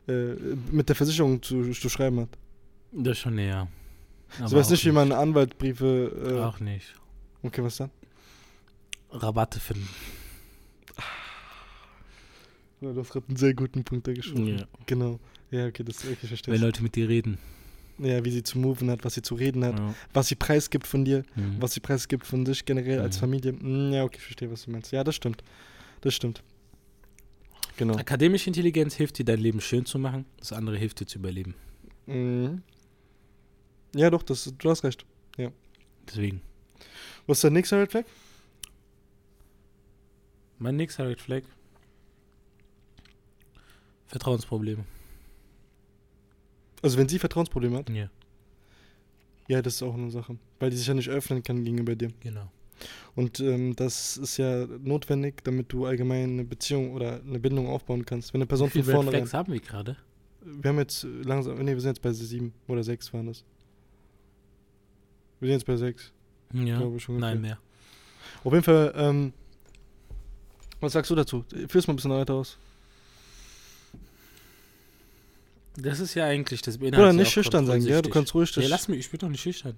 äh, mit der Versicherung zu, zu schreiben hat. Das ist schon näher. sie weiß nicht, wie man Anwaltbriefe. Äh, Auch nicht. okay, was dann? Rabatte finden. Ja, du hast gerade einen sehr guten Punkt da geschoben. Ja. Genau. Ja, okay, das okay, ich verstehe. Wenn Leute mit dir reden. Ja, wie sie zu moven hat, was sie zu reden hat, Ja. was sie preisgibt von dir, Mhm. was sie preisgibt von sich generell als Mhm. Familie. Mm, Ja, okay, ich verstehe, was du meinst. Ja, das stimmt. Das stimmt. Genau. Akademische Intelligenz hilft dir, dein Leben schön zu machen. Das andere hilft dir zu überleben. Mhm. Ja, doch, das, du hast recht. Deswegen. Was ist der nächste Red Flag? Mein nächster Red Flag. Vertrauensprobleme. Also, wenn sie Vertrauensprobleme hat, Ja, ja, das ist auch eine Sache. Weil die sich ja nicht öffnen kann gegenüber dir. genau. Und ähm, das ist ja notwendig, damit du allgemein eine Beziehung oder eine Bindung aufbauen kannst. Wenn eine Person Wie viele von vornherein. Flags haben wir gerade? Wir haben jetzt langsam. Nee, wir sind jetzt bei sieben oder sechs waren das. Wir sind jetzt bei sechs. Ja. glaube ich schon Nein, mehr. Auf jeden Fall, ähm, was sagst du dazu? Führ's mal ein bisschen weiter aus. Das ist ja eigentlich das Oder beinhaltet ja nicht schüchtern sein, gell? Du kannst ruhig Ja, dich. lass mich, ich bin doch nicht schüchtern.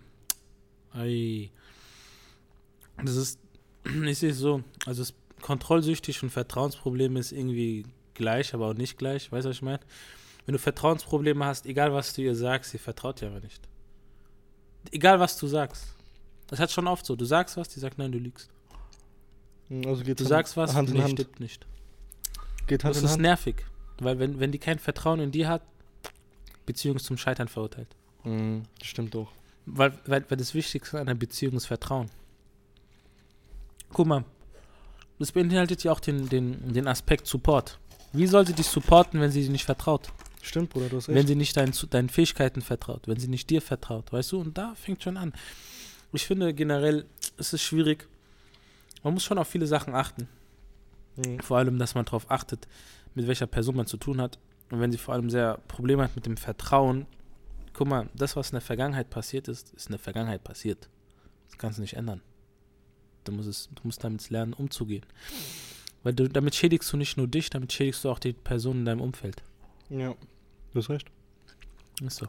Ei. Das ist, ich sehe es so, also es, kontrollsüchtig und Vertrauensprobleme ist irgendwie gleich, aber auch nicht gleich. Weißt du, was ich meine? Wenn du Vertrauensprobleme hast, egal was du ihr sagst, sie vertraut dir aber nicht. Egal was du sagst. Das hat schon oft so. Du sagst was, die sagt, nein, du lügst. Also geht Du sagst was, Hand nee, Hand. stimmt nicht. Geht Hand Das ist Hand. nervig. Weil wenn, wenn die kein Vertrauen in dir hat, Beziehung zum Scheitern verurteilt. Mhm, das stimmt auch. Weil, weil, weil das Wichtigste an einer Beziehung ist Vertrauen. Guck mal, das beinhaltet ja auch den, den, den Aspekt Support. Wie soll sie dich supporten, wenn sie dir nicht vertraut? Stimmt, Bruder, du hast recht. Wenn sie nicht deinen, deinen Fähigkeiten vertraut, wenn sie nicht dir vertraut, weißt du? Und da fängt schon an. Ich finde generell, es ist schwierig. Man muss schon auf viele Sachen achten. Mhm. Vor allem, dass man darauf achtet, mit welcher Person man zu tun hat. Und wenn sie vor allem sehr Probleme hat mit dem Vertrauen, guck mal, das, was in der Vergangenheit passiert ist, ist in der Vergangenheit passiert. Das kannst du nicht ändern. Du musst, es, du musst damit lernen, umzugehen. Weil du, damit schädigst du nicht nur dich, damit schädigst du auch die Person in deinem Umfeld. Ja, du hast recht. Ist so.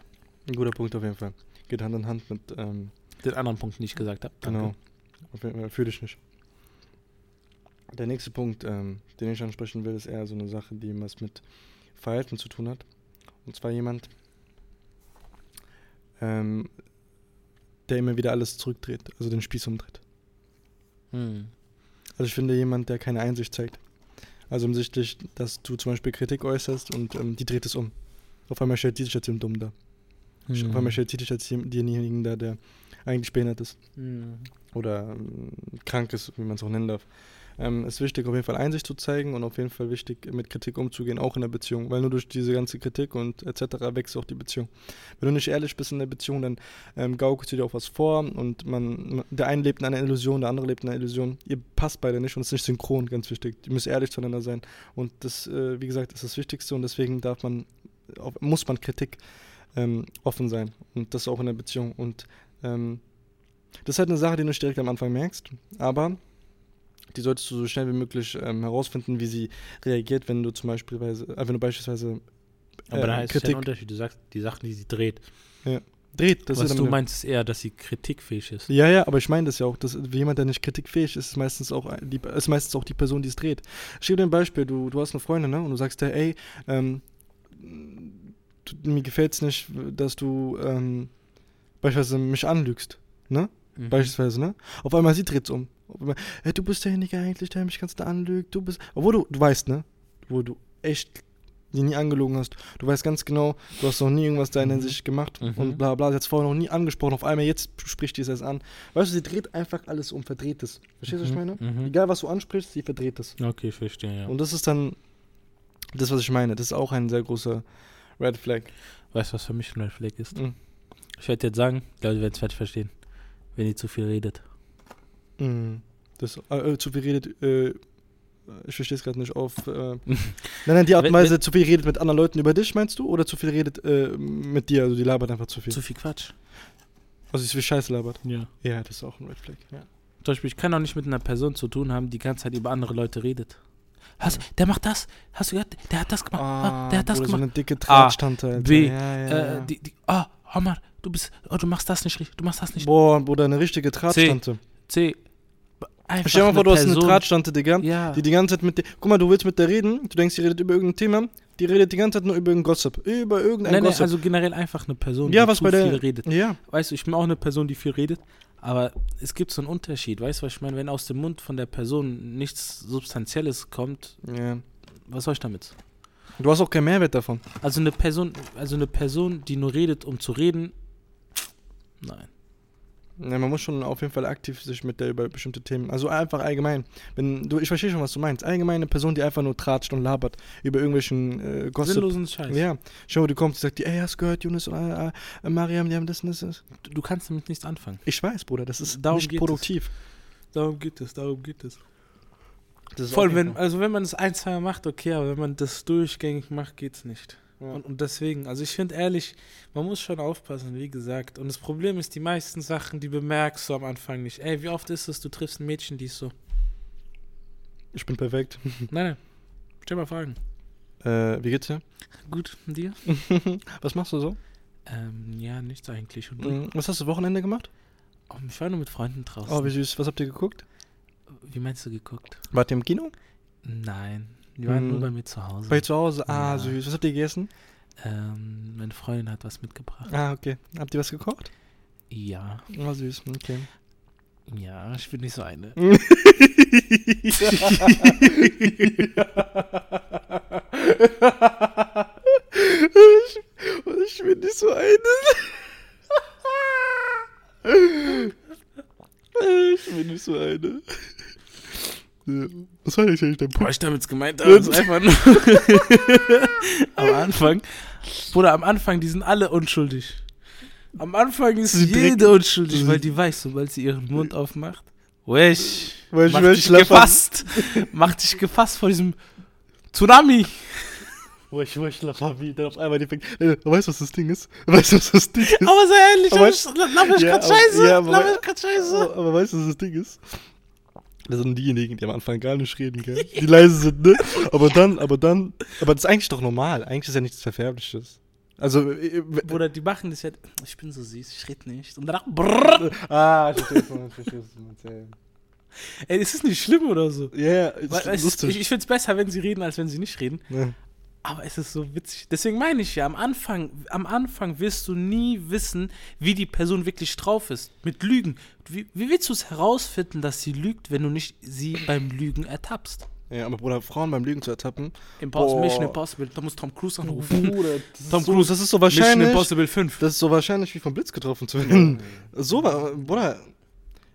Ein guter Punkt auf jeden Fall. Geht Hand in Hand mit, ähm, Den anderen Punkt, den ich gesagt habe. genau. Auf jeden Fall, fühl dich nicht. Der nächste Punkt, ähm, den ich ansprechen will, ist eher so eine Sache, die was mit Verhalten zu tun hat. Und zwar jemand, ähm, der immer wieder alles zurückdreht, also den Spieß umdreht. Hm. Also ich finde jemand, der keine Einsicht zeigt. Also hinsichtlich, dass du zum Beispiel Kritik äußerst und ähm, die dreht es um. Auf einmal stellt die sich als den Dumm da. Hm. Auf einmal stellt die dich als denjenigen da, der eigentlich behindert ist. Hm. Oder ähm, krank ist, wie man es auch nennen darf. Ähm, ist wichtig, auf jeden Fall Einsicht zu zeigen und auf jeden Fall wichtig, mit Kritik umzugehen, auch in der Beziehung. Weil nur durch diese ganze Kritik und etc. wächst auch die Beziehung. Wenn du nicht ehrlich bist in der Beziehung, dann ähm, gaukelst du dir auch was vor und man, der eine lebt in einer Illusion, der andere lebt in einer Illusion. Ihr passt beide nicht und es ist nicht synchron, ganz wichtig. Ihr müsst ehrlich zueinander sein. Und das, äh, wie gesagt, ist das Wichtigste und deswegen darf man, muss man Kritik ähm, offen sein. Und das auch in der Beziehung. Und ähm, das ist halt eine Sache, die du nicht direkt am Anfang merkst, aber die solltest du so schnell wie möglich ähm, herausfinden, wie sie reagiert, wenn du zum Beispiel, äh, wenn du beispielsweise Aber äh, da heißt es ja Kritik ein Unterschied. Du sagst, die Sachen, die sie dreht. dreht. Das Was ist du meinst, ist eher, dass sie kritikfähig ist. Ja, ja, aber ich meine das ja auch, dass jemand, der nicht kritikfähig ist, ist meistens auch die, ist meistens auch die Person, die es dreht. Ich gebe dir ein Beispiel, du, du hast eine Freundin, ne? Und du sagst dir, ey, ähm, mir gefällt es nicht, dass du ähm, beispielsweise mich anlügst, ne? Mhm. Beispielsweise, ne? Auf einmal sie dreht's um. Du bist derjenige eigentlich, der mich ganz da anlügt, du bist. Obwohl du, du weißt, ne? Wo du echt die nie angelogen hast. Du weißt ganz genau, du hast noch nie irgendwas da in Mhm. Hinsicht gemacht Mhm. und bla bla. Sie hat es vorher noch nie angesprochen. Auf einmal jetzt spricht die es erst an. Weißt du, sie dreht einfach alles um, verdreht es. Verstehst du, was ich meine? Mhm. Egal, was du ansprichst, sie verdreht es. Okay, verstehe, ja. Und das ist dann das, was ich meine. Das ist auch ein sehr großer Red Flag. weißt du, was für mich ein Red Flag ist? Mhm. Ich werde jetzt sagen, ich glaube, du wirst es fertig verstehen. Wenn die zu viel redet. Mhm. Das, äh, äh, zu viel redet, äh, ich verstehe es gerade nicht auf. Äh, nein, nein, die Art und Weise, zu viel redet mit anderen Leuten über dich, meinst du? Oder zu viel redet äh, mit dir? Also die labert einfach zu viel. Zu viel Quatsch. Also sie viel Scheiße labert. Ja. Ja, das ist auch ein Red Flag. Ja. Zum Beispiel, ich kann auch nicht mit einer Person zu tun haben, die die ganze Zeit über andere Leute redet. Hast, der macht das. Hast du gehört? Der hat das gemacht. Ah, der hat das Bruder, so gemacht. eine dicke Drahtstante, Alter. B, Ja, ja, äh, ja. die, die, ah, Omar, du bist, oh, du machst das nicht richtig. Du machst das nicht. Boah, Bruder, eine richtige Drahtstante. C. Einfach Stell dir mal vor, du hast eine Drahtstante, Digga. Ja. Die die ganze Zeit mit dir. Guck mal, du willst mit der reden, du denkst, die redet über irgendein Thema, die redet die ganze Zeit nur über irgendein Gossip. Über irgendein Nein, nein, Gossip. also generell einfach eine Person, ja, die was zu bei der. viel redet. Ja, Weißt du, ich bin auch eine Person, die viel redet, aber es gibt so einen Unterschied. Weißt du, was ich meine? Wenn aus dem Mund von der Person nichts Substanzielles kommt, ja. was soll ich damit? Du hast auch keinen Mehrwert davon. Also eine Person, also eine Person, die nur redet, um zu reden, nein. Ja, man muss schon auf jeden Fall aktiv sich mit der über bestimmte Themen. Also einfach allgemein. Wenn du, ich verstehe schon, was du meinst. Allgemein eine Person, die einfach nur tratscht und labert über irgendwelchen äh, Gossip. Sinnlosen Scheiß. Ja. Schau, du kommst und sagst ey, hast du gehört, Yunus und äh, äh, Mariam, die haben das und das. das. Du, kannst damit nichts anfangen. Ich weiß, Bruder, das ist Darum nicht produktiv. Darum geht es, darum geht es. Voll, wenn, also wenn man es ein, zwei Mal macht, okay, aber wenn man das durchgängig macht, geht's nicht. Ja. Und, und deswegen, also ich finde ehrlich, man muss schon aufpassen, wie gesagt. Und das Problem ist, die meisten Sachen, die bemerkst du am Anfang nicht. Ey, wie oft ist es, du triffst ein Mädchen, die ist so. Ich bin perfekt. Nein, nein. Stell mal Fragen. Äh, wie geht's dir? Gut, und dir? Was machst du so? Ähm, ja, nichts eigentlich. Mhm. Was hast du Wochenende gemacht? Oh, ich war nur mit Freunden draußen. Oh, wie süß. Was habt ihr geguckt? wie meinst du geguckt? Wart ihr im Kino? Nein. Die waren Mhm. nur bei mir zu Hause. Bei zu Hause? Ah, Ja. süß. Was habt ihr gegessen? ähm, meine Freundin hat was mitgebracht. Ah, okay. Habt ihr was gekocht? Ja, Ah, süß. Okay. ja, ich bin nicht so eine. ich, ich bin nicht so eine. ich bin nicht so eine. Ja. Was war eigentlich dein Was Punkt? ich damit gemeint habe, ist einfach nur am Anfang. Bruder, am Anfang, die sind alle unschuldig. Am Anfang ist Sie jede unschuldig, weil die weiß, sobald sie ihren Mund aufmacht, wesh, ich mach dich gefasst, mach dich gefasst vor diesem Tsunami. Wo ich Wuschler Fabi, dann auf einmal die fängt. Nee, Weißt du, was das Ding ist? Weißt du, was das Ding ist? Aber sei ehrlich, Aber- aber ich, Ja, grad scheiße, ja, aber- ich grad scheiße. Aber, aber weißt du, was das Ding ist? Das sind diejenigen, die am Anfang gar nicht reden, gell? Die leise sind, ne? Aber dann, aber dann, aber das ist eigentlich doch normal. Eigentlich ist ja nichts Verfärbliches. Also, äh, Bruder, die machen das ja, ich bin so süß, ich rede nicht. Und danach, brrr. ah, ich verstehe es, ich verstehe es. Ey, ist nicht schlimm oder so? Ja, yeah, Weil es- lustig. Ich, ich finde es besser, wenn sie reden, als wenn sie nicht reden. Ne. Aber es ist so witzig. Deswegen meine ich ja, am Anfang, am Anfang wirst du nie wissen, wie die Person wirklich drauf ist. Mit Lügen. Wie, wie willst du es herausfinden, dass sie lügt, wenn du nicht sie beim Lügen ertappst? Ja, aber Bruder, Frauen beim Lügen zu ertappen. Impossible. Mission Impossible. Da muss Tom Cruise anrufen. Bruder, Tom so, Cruise. das ist so Mission wahrscheinlich. Impossible 5. Das ist so wahrscheinlich wie vom Blitz getroffen zu werden. So Bruder,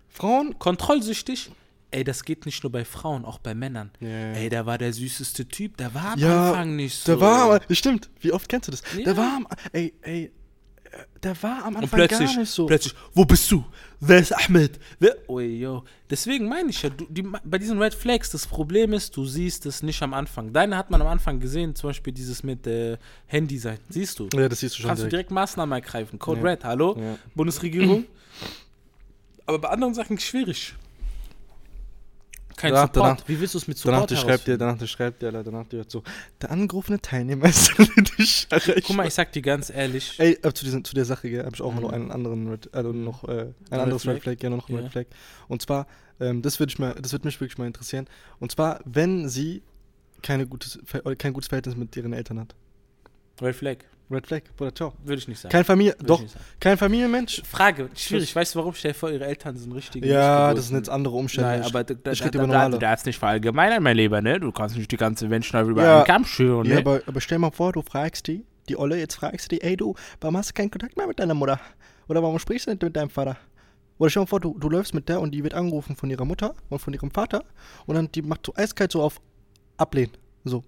Frauen. Kontrollsüchtig. Ey, das geht nicht nur bei Frauen, auch bei Männern. Ja. Ey, der war der süßeste Typ. Der war am Ja, Anfang nicht so. Der war aber, stimmt, wie oft kennst du das? Ja. Der war am, ey, ey, äh, der war am Und Anfang plötzlich, gar nicht so. plötzlich, wo bist du? Wer ist Ahmed? Wer? Oh, yo. Deswegen meine ich ja, du, die, bei diesen Red Flags, das Problem ist, du siehst es nicht am Anfang. Deine hat man am Anfang gesehen, zum Beispiel dieses mit äh, Handyseiten. Siehst du? ja, das siehst du schon Kannst du direkt. direkt Maßnahmen ergreifen. Code Ja. Red, hallo? Bundesregierung. Aber bei anderen Sachen schwierig. Kein Danach- Support. danach- Wie willst du es mit Danach Support die schreibt dir, danach schreibt dir, danach hört so, der angerufene Teilnehmer ist erreicht. Guck mal, ich sag dir ganz ehrlich. Ey, äh, zu, diesen, zu der Sache habe ich auch Mhm. noch einen anderen Red, also noch äh, ein Red anderes Flag? Red Flag, gerne noch ein Ja. Red Flag. Und zwar, ähm, das würde ich mal, das würde mich wirklich mal interessieren. Und zwar, wenn sie keine gutes, kein gutes Verhältnis mit ihren Eltern hat. Red Flag. Red Flag, Bruder, ciao. Würde ich nicht sagen. Kein Familie, Würde doch, kein Familienmensch. Frage, schwierig. Weißt du warum? Stell dir vor, ihre Eltern sind richtige Ja, das sind jetzt andere Umstände. Nein, aber da, da, ich da, da, da, du darfst nicht verallgemeinern, mein Lieber, ne? Du kannst nicht die ganze Menschen über Ja. einen Kamm schüren, Ja, ne? aber, aber stell mal vor, du fragst die, die Olle, jetzt fragst du die, ey du, warum hast du keinen Kontakt mehr mit deiner Mutter? Oder warum sprichst du nicht mit deinem Vater? Oder stell mal vor, du, du läufst mit der und die wird angerufen von ihrer Mutter und von ihrem Vater und dann die macht so eiskalt so auf Ablehnen. So.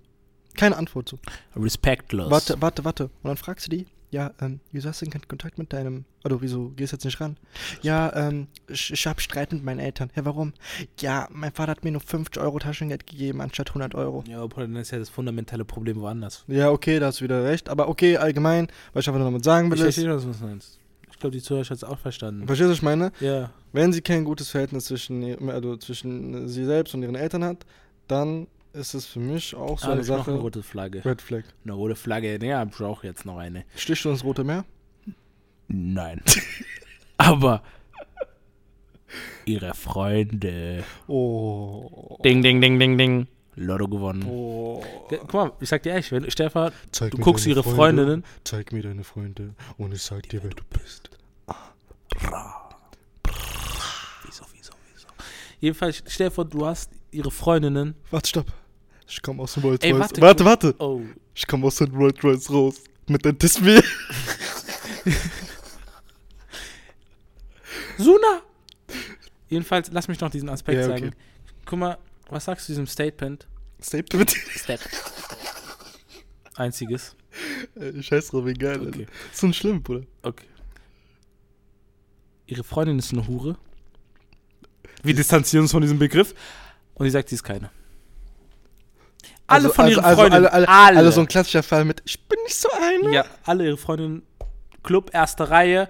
Keine Antwort so. Respektlos. Warte, warte, warte. Und dann fragst du die, ja, ähm, wieso hast du denn keinen Kontakt mit deinem, oder wieso gehst du jetzt nicht ran? Ja, ähm, ich, ich hab Streit mit meinen Eltern. Ja, warum? Ja, mein Vater hat mir nur 50 Euro Taschengeld gegeben anstatt 100 Euro. Ja, aber dann ist ja das fundamentale Problem woanders. Ja, okay, da hast du wieder recht. Aber okay, allgemein, was ich einfach nur damit sagen will, Ich verstehe, was du meinst. Ich glaube, die Zuhörer hat es auch verstanden. verstehst du, was ich meine? Ja. Wenn sie kein gutes Verhältnis zwischen, also zwischen sie selbst und ihren Eltern hat, dann ist es für mich auch so Ah, eine ich noch Sache. eine rote Flagge. Red Flag. Eine rote Flagge. Hab ich auch jetzt noch eine. Stichst du ins Rote Meer? Nein. aber ihre Freunde. Oh. Ding, ding, ding, ding, ding. Lotto gewonnen. Oh. Ja, Guck mal, ich sag dir ehrlich, wenn Stefan, Zeig du guckst ihre Freunde, Freundinnen. Zeig mir deine Freunde und ich sag dir, wer du bist. Wieso, wieso, wieso? Jedenfalls, vor, du hast ihre Freundinnen. Warte, stopp. Ich komm aus dem Rolls Ey, Royce. warte, Warte, guck- warte. Oh. Ich komm aus dem Rolls Royce raus. Mit der Display. Suna! Jedenfalls, lass mich noch diesen Aspekt Ja, okay. sagen. Guck mal, was sagst du diesem Statement? Statement. Step. Einziges. Ey, Scheiß drauf, egal. Okay. Ist so schlimm, Bruder. Okay. Ihre Freundin ist eine Hure. Wir distanzieren uns von diesem Begriff. Und sie sagt, sie ist keine. Alle Also- von also, ihren also, Freundinnen. Alle, alle, alle. alle so ein klassischer Fall mit, ich bin nicht so eine. Ja, alle ihre Freundinnen. Club, erste Reihe.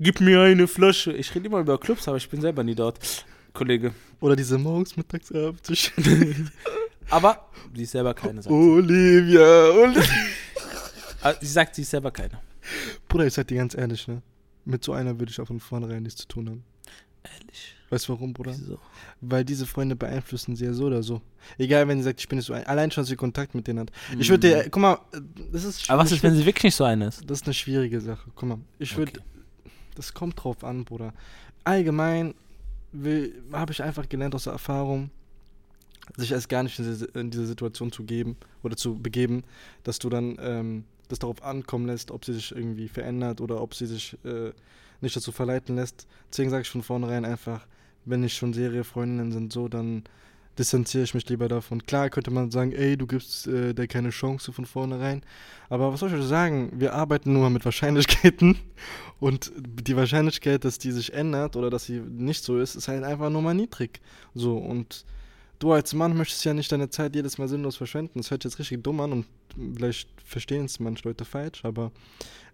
Gib mir eine Flasche. Ich rede immer über Clubs, aber ich bin selber nie dort. Kollege. Oder diese morgens, mittags, abends. Aber sie ist selber keine. Sagt. Olivia, Olivia. Ah, sie sagt, sie ist selber keine. Bruder, ich sag dir ganz ehrlich, ne? Mit so einer würde ich auch von vornherein nichts zu tun haben. Ehrlich? Weißt du warum, Bruder? Wieso? Weil diese Freunde beeinflussen sie ja so oder so. Egal, wenn sie sagt, ich bin nicht so ein. Allein schon, dass sie Kontakt mit denen hat. Ich würde dir, guck mal, das ist. Mhm. Aber was ist, wenn sie wirklich nicht so eine ist? Das ist eine schwierige Sache. Guck mal, ich würde. Okay. Das kommt drauf an, Bruder. Allgemein habe ich einfach gelernt aus der Erfahrung, sich erst gar nicht in diese, in diese Situation zu geben oder zu begeben, dass du dann ähm, das darauf ankommen lässt, ob sie sich irgendwie verändert oder ob sie sich äh, nicht dazu verleiten lässt. Deswegen sage ich von vornherein einfach, wenn ich schon serie Freundinnen sind, so, dann distanziere ich mich lieber davon. Klar könnte man sagen, ey, du gibst äh, der keine Chance von vornherein. Aber was soll ich euch sagen? Wir arbeiten nur mal mit Wahrscheinlichkeiten. Und die Wahrscheinlichkeit, dass die sich ändert oder dass sie nicht so ist, ist halt einfach nur mal niedrig. So, und du als Mann möchtest ja nicht deine Zeit jedes Mal sinnlos verschwenden. Das hört jetzt richtig dumm an und vielleicht verstehen es manche Leute falsch, aber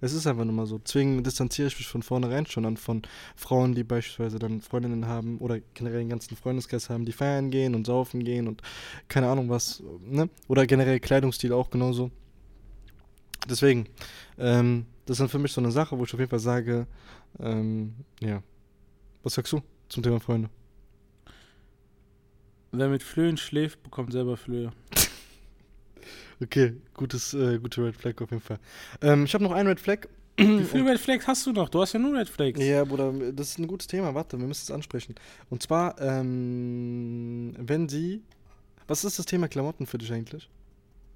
es ist einfach nur mal so. Deswegen distanziere ich mich von vornherein schon an von Frauen, die beispielsweise dann Freundinnen haben oder generell den ganzen Freundeskreis haben, die feiern gehen und saufen gehen und keine Ahnung was, ne? Oder generell Kleidungsstil auch genauso. Deswegen, ähm, das ist dann für mich so eine Sache, wo ich auf jeden Fall sage, ähm, ja. Was sagst du zum Thema Freunde? Wer mit Flöhen schläft, bekommt selber Flöhe. Okay, gutes, äh, gute Red Flag auf jeden Fall. Ähm, ich habe noch einen Red Flag. Wie viele Red Flags hast du noch? Du hast ja nur Red Flags. Ja, Bruder, das ist ein gutes Thema. Warte, wir müssen es ansprechen. Und zwar, ähm, wenn sie. Was ist das Thema Klamotten für dich eigentlich?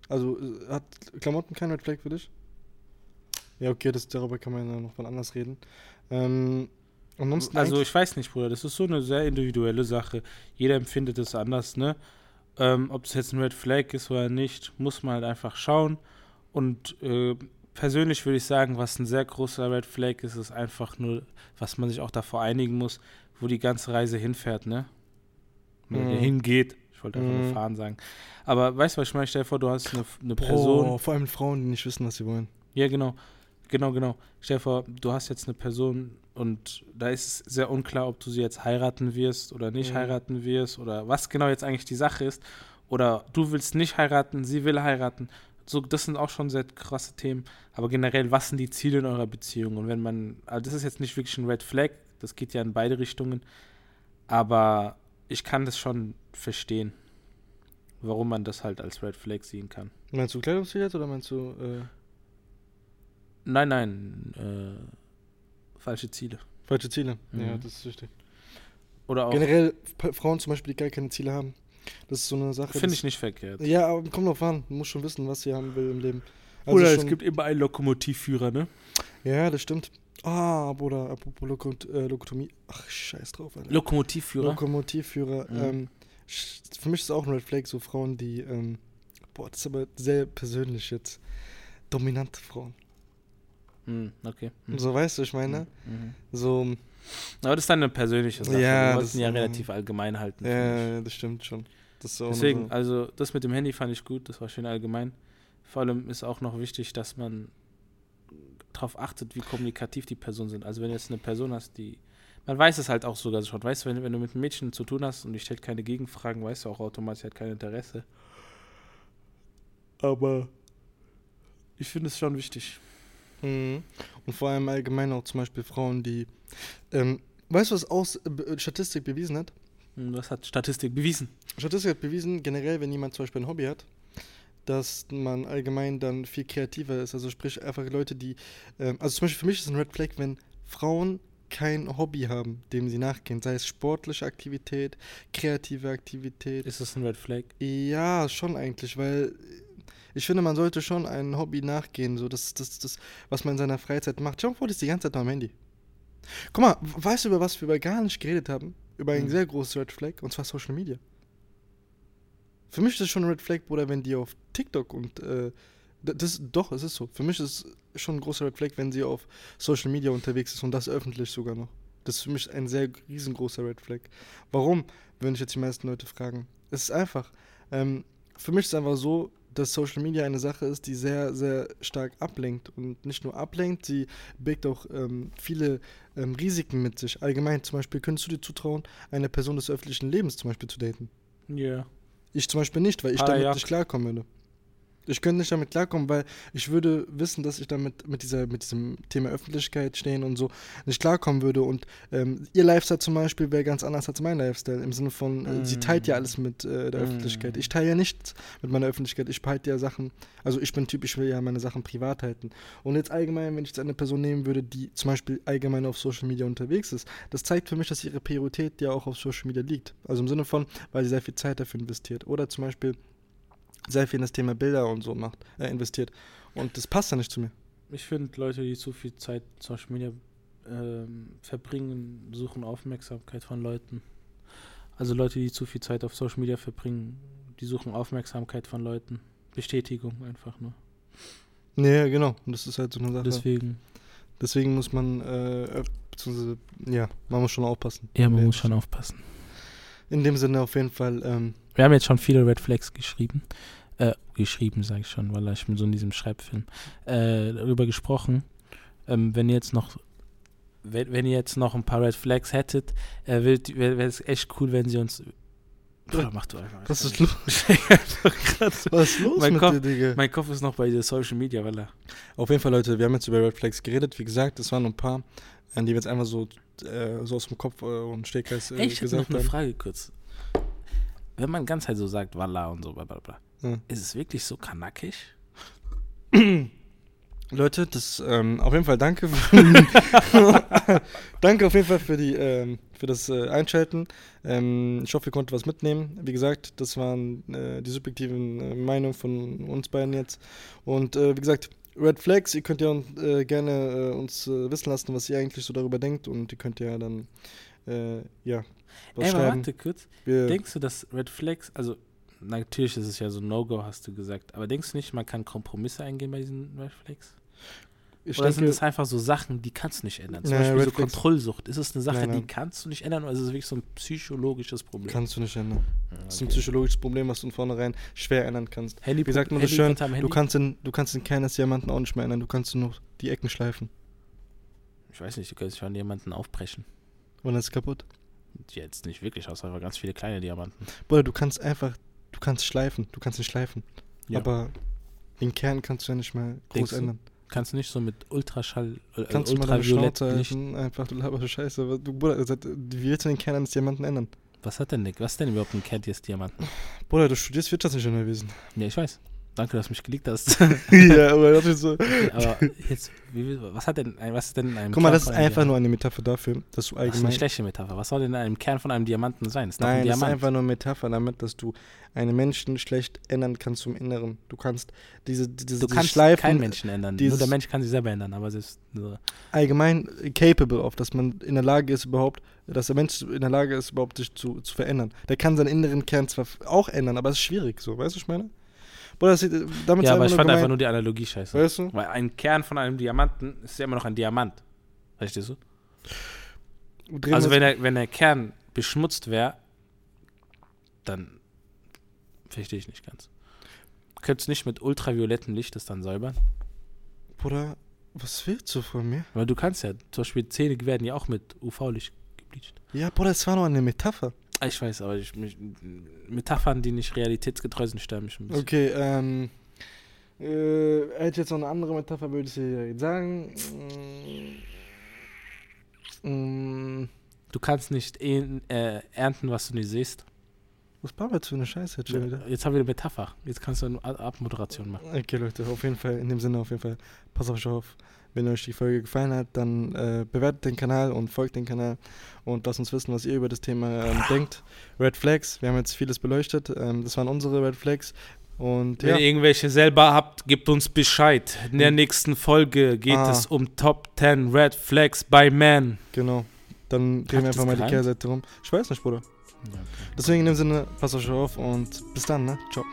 Also, äh, hat Klamotten kein Red Flag für dich? Ja, okay, das, darüber kann man ja noch mal anders reden. Ähm, ansonsten Also ich weiß nicht, Bruder, das ist so eine sehr individuelle Sache. Jeder empfindet es anders, ne? Ähm, ob es jetzt ein Red Flag ist oder nicht, muss man halt einfach schauen. Und äh, persönlich würde ich sagen, was ein sehr großer Red Flag ist, ist einfach nur, was man sich auch davor einigen muss, wo die ganze Reise hinfährt, ne? Mhm. hingeht. Ich wollte einfach Mhm. nur fahren sagen. Aber weißt du, was ich meine? Stell dir vor, du hast eine, eine Person. Boah, vor allem Frauen, die nicht wissen, was sie wollen. Ja, genau. Genau, genau. Stell dir vor, du hast jetzt eine Person und da ist es sehr unklar, ob du sie jetzt heiraten wirst oder nicht Mhm. heiraten wirst oder was genau jetzt eigentlich die Sache ist. Oder du willst nicht heiraten, sie will heiraten. So, das sind auch schon sehr krasse Themen. Aber generell, was sind die Ziele in eurer Beziehung? Und wenn man, also das ist jetzt nicht wirklich ein Red Flag, das geht ja in beide Richtungen. Aber ich kann das schon verstehen, warum man das halt als Red Flag sehen kann. Meinst du Kleidungsstil jetzt oder meinst du. Äh, Nein, nein, äh, falsche Ziele. falsche Ziele? Ja, Mhm. das ist richtig. Oder auch, Generell Frauen zum Beispiel, die gar keine Ziele haben. Das ist so eine Sache. finde ich nicht verkehrt. Ja, aber kommt drauf an. Man muss schon wissen, was sie haben will im Leben. Also Oder es gibt immer einen Lokomotivführer, ne? Ja, das stimmt. Ah, Bruder, apropos Lokot äh, Lokotomie. Ach, scheiß drauf, Alter. Lokomotivführer? Lokomotivführer. Mhm. Ähm, für mich ist es auch ein Red Flag, so Frauen, die, ähm, boah, das ist aber sehr persönlich jetzt. Dominante Frauen. Hm, okay. Hm. So, weißt du, ich meine? Mhm. So, Aber das ist dann eine persönliche Sache. Ja, Wir das wollten ja ähm, relativ allgemein halten. ja, das stimmt schon. Das Deswegen, so. also das mit dem Handy fand ich gut, das war schön allgemein. Vor allem ist auch noch wichtig, dass man darauf achtet, wie kommunikativ die Personen sind. Also wenn du jetzt eine Person hast, die. Man weiß es halt auch sogar schon. Weißt du, wenn, wenn du mit einem Mädchen zu tun hast und die stellt keine Gegenfragen, weißt du auch automatisch, sie hat kein Interesse. Aber ich finde es schon wichtig. Mhm. Und vor allem allgemein auch zum Beispiel Frauen, die. Ähm, weißt du, was aus äh, Be- Statistik bewiesen hat? Und Das hat Statistik bewiesen. Statistik hat bewiesen, generell, wenn jemand zum Beispiel ein Hobby hat, dass man allgemein dann viel kreativer ist. Also sprich einfach Leute, die. Ähm, also zum Beispiel für mich ist ein Red Flag, wenn Frauen kein Hobby haben, dem sie nachgehen, sei es sportliche Aktivität, kreative Aktivität. Ist das ein Red Flag? Ja, schon eigentlich, weil ich finde, man sollte schon ein Hobby nachgehen, so das, das, das, was man in seiner Freizeit macht. Vor, das ist die ganze Zeit noch am Handy. Guck mal, weißt du, über was wir gar nicht geredet haben? Über ein Mhm. sehr großes Red Flag, und zwar Social Media. Für mich ist es schon ein Red Flag, Bruder, wenn die auf TikTok und äh, das doch, es ist so. Für mich ist es schon ein großer Red Flag, wenn sie auf Social Media unterwegs ist und das öffentlich sogar noch. Das ist für mich ein sehr riesengroßer Red Flag. Warum, würden sich jetzt die meisten Leute fragen. Es ist einfach. Ähm, für mich ist es einfach so, dass Social Media eine Sache ist, die sehr, sehr stark ablenkt. Und nicht nur ablenkt, sie birgt auch ähm, viele ähm, Risiken mit sich. Allgemein, zum Beispiel, könntest du dir zutrauen, eine Person des öffentlichen Lebens zum Beispiel zu daten? Ja. Ich zum Beispiel nicht, weil ich Ah, damit ja. nicht klarkommen würde. Ich könnte nicht damit klarkommen, weil ich würde wissen, dass ich damit mit dieser mit diesem Thema Öffentlichkeit stehen und so nicht klarkommen würde. Und ähm, ihr Lifestyle zum Beispiel wäre ganz anders als mein Lifestyle. Im Sinne von, äh, sie teilt ja alles mit äh, der Mm. Öffentlichkeit. Ich teile ja nichts mit meiner Öffentlichkeit. Ich behalte ja Sachen, also ich bin Typ, ich will ja meine Sachen privat halten. Und jetzt allgemein, wenn ich jetzt eine Person nehmen würde, die zum Beispiel allgemein auf Social Media unterwegs ist, das zeigt für mich, dass ihre Priorität ja auch auf Social Media liegt. Also im Sinne von, weil sie sehr viel Zeit dafür investiert. Oder zum Beispiel sehr viel in das Thema Bilder und so macht, äh, investiert. Und das passt dann nicht zu mir. Ich finde, Leute, die zu viel Zeit Social Media ähm, verbringen, suchen Aufmerksamkeit von Leuten. Also Leute, die zu viel Zeit auf Social Media verbringen, die suchen Aufmerksamkeit von Leuten. Bestätigung einfach nur. Nee, genau. Und das ist halt so eine Sache. Deswegen. Deswegen muss man, äh, ja, man muss schon aufpassen. Ja, man muss schon aufpassen. In dem Sinne auf jeden Fall, ähm, Wir haben jetzt schon viele Red Flags geschrieben. Äh, geschrieben, sage ich schon, weil ich bin so in diesem Schreibfilm. Äh, darüber gesprochen. Ähm, wenn ihr jetzt noch wenn, wenn ihr jetzt noch ein paar Red Flags hättet, äh, wäre es echt cool, wenn sie uns. Bruder, mach du einfach. was ist los? Was ist los Mein mit Kopf- dir, Digga? mein Kopf ist noch bei der Social Media, weil er. Auf jeden Fall, Leute, wir haben jetzt über Red Flags geredet. Wie gesagt, das waren ein paar, an die wir jetzt einfach so, äh, so aus dem Kopf äh, und Stegreif äh, Ey, ich hätte noch gesagt eine haben. Frage kurz. Wenn man ganz halt so sagt, Wallah und so, bla bla bla, Ja. ist es wirklich so kanackig? Leute, das ähm, auf jeden Fall danke. danke auf jeden Fall für die ähm, für das äh, Einschalten. Ähm, ich hoffe, ihr konntet was mitnehmen. Wie gesagt, das waren äh, die subjektiven äh, Meinungen von uns beiden jetzt. Und äh, wie gesagt, Red Flags, ihr könnt ja äh, gerne äh, uns wissen lassen, was ihr eigentlich so darüber denkt. Und ihr könnt ja dann äh, ja Ey, aber warte kurz. Wir, Denkst du, dass Red Flags, also natürlich ist es ja so ein No-Go, hast du gesagt, aber denkst du nicht, man kann Kompromisse eingehen bei diesen Red Flags? ich Oder sind denke, es einfach so Sachen, die kannst du nicht ändern? Zum Naja, Beispiel Red so Flags- Kontrollsucht. Ist es eine Sache, Nein, nein. die kannst du nicht ändern oder ist es wirklich so ein psychologisches Problem? kannst du nicht ändern. Ja, Das ist ein okay. psychologisches Problem, was du von vornherein schwer ändern kannst. Handy, Wie sagt man das schön? Du kannst, den, du kannst den Kern des Diamanten auch nicht mehr ändern. Du kannst nur die Ecken schleifen. Ich weiß nicht, du kannst schon jemanden aufbrechen. Und dann ist es kaputt. Jetzt nicht wirklich, außer einfach ganz viele kleine Diamanten. Bruder, du kannst einfach, du kannst schleifen. Du kannst nicht schleifen. Ja. Aber den Kern kannst du ja nicht mehr groß Denkst du? ändern. Kannst du nicht so mit Ultraschall, äh, Kannst du mal deine Ultraviolett Schnauze? Einfach, du laberst Scheiße. Aber Du, Bruder, wie willst du den Kern eines Diamanten ändern? Was hat denn Nick? Was ist denn überhaupt ein Kern des Diamanten? Bruder, du studierst Wirtschaftsingenieurwesen. Ja, ich weiß. Danke, dass du mich geleakt hast. ja, aber das ist so. Okay, aber jetzt, wie, was hat denn, was ist denn in einem Guck mal, Kern das ist einfach nur eine Metapher dafür, dass du Das ist eine allgemein. schlechte Metapher. Was soll denn in einem Kern von einem Diamanten sein? Ist Nein, ein das ist einfach nur eine Metapher damit, dass du einen Menschen schlecht ändern kannst zum Inneren. Du kannst diese, diese, du diese kannst Schleifen keinen Menschen ändern. Nur der Mensch kann sich selber ändern, aber es ist so. allgemein capable of, dass man in der Lage ist überhaupt, dass der Mensch in der Lage ist überhaupt sich zu, zu verändern. Der kann seinen inneren Kern zwar auch ändern, aber es ist schwierig, so, weißt du, was ich meine? Bruder, das, damit Ja, aber ich fand gemeint, einfach nur die Analogie scheiße. weißt du? Weil ein Kern von einem Diamanten ist ja immer noch ein Diamant. Verstehst du? Drehen also wenn der, wenn der Kern beschmutzt wäre, dann verstehe ich nicht ganz. Könntest du nicht mit ultraviolettem Licht das dann säubern? Bruder, was willst du von mir? Weil du kannst ja, zum Beispiel Zähne werden ja auch mit UV-Licht gebleicht. Ja, Bruder, es war nur eine Metapher. Ah, Ich weiß, aber ich, mich, Metaphern, die nicht realitätsgetreu sind, stören mich ein bisschen. Okay, ähm. Äh, hätte ich jetzt noch eine andere Metapher, würde ich dir sagen. Mm, mm, Du kannst nicht eh- äh, ernten, was du nicht siehst. was jetzt für eine Scheiße jetzt schon wieder? Jetzt haben wir eine Metapher. Jetzt kannst du eine Ab- Abmoderation machen. Okay, Leute, auf jeden Fall, in dem Sinne auf jeden Fall, pass auf euch auf. Wenn euch die Folge gefallen hat, dann äh, bewertet den Kanal und folgt den Kanal und lasst uns wissen, was ihr über das Thema ähm, denkt. Red Flags, wir haben jetzt vieles beleuchtet. Ähm, das waren unsere Red Flags. Und Wenn ja, ihr irgendwelche selber habt, gebt uns Bescheid. In der Hm. nächsten Folge geht Ah. es um Top 10 Red Flags by Man. genau. Dann drehen wir einfach mal die? Kehrseite rum. Ich weiß nicht, Bruder. Deswegen in dem Sinne, passt euch auf und bis dann, ne? Ciao.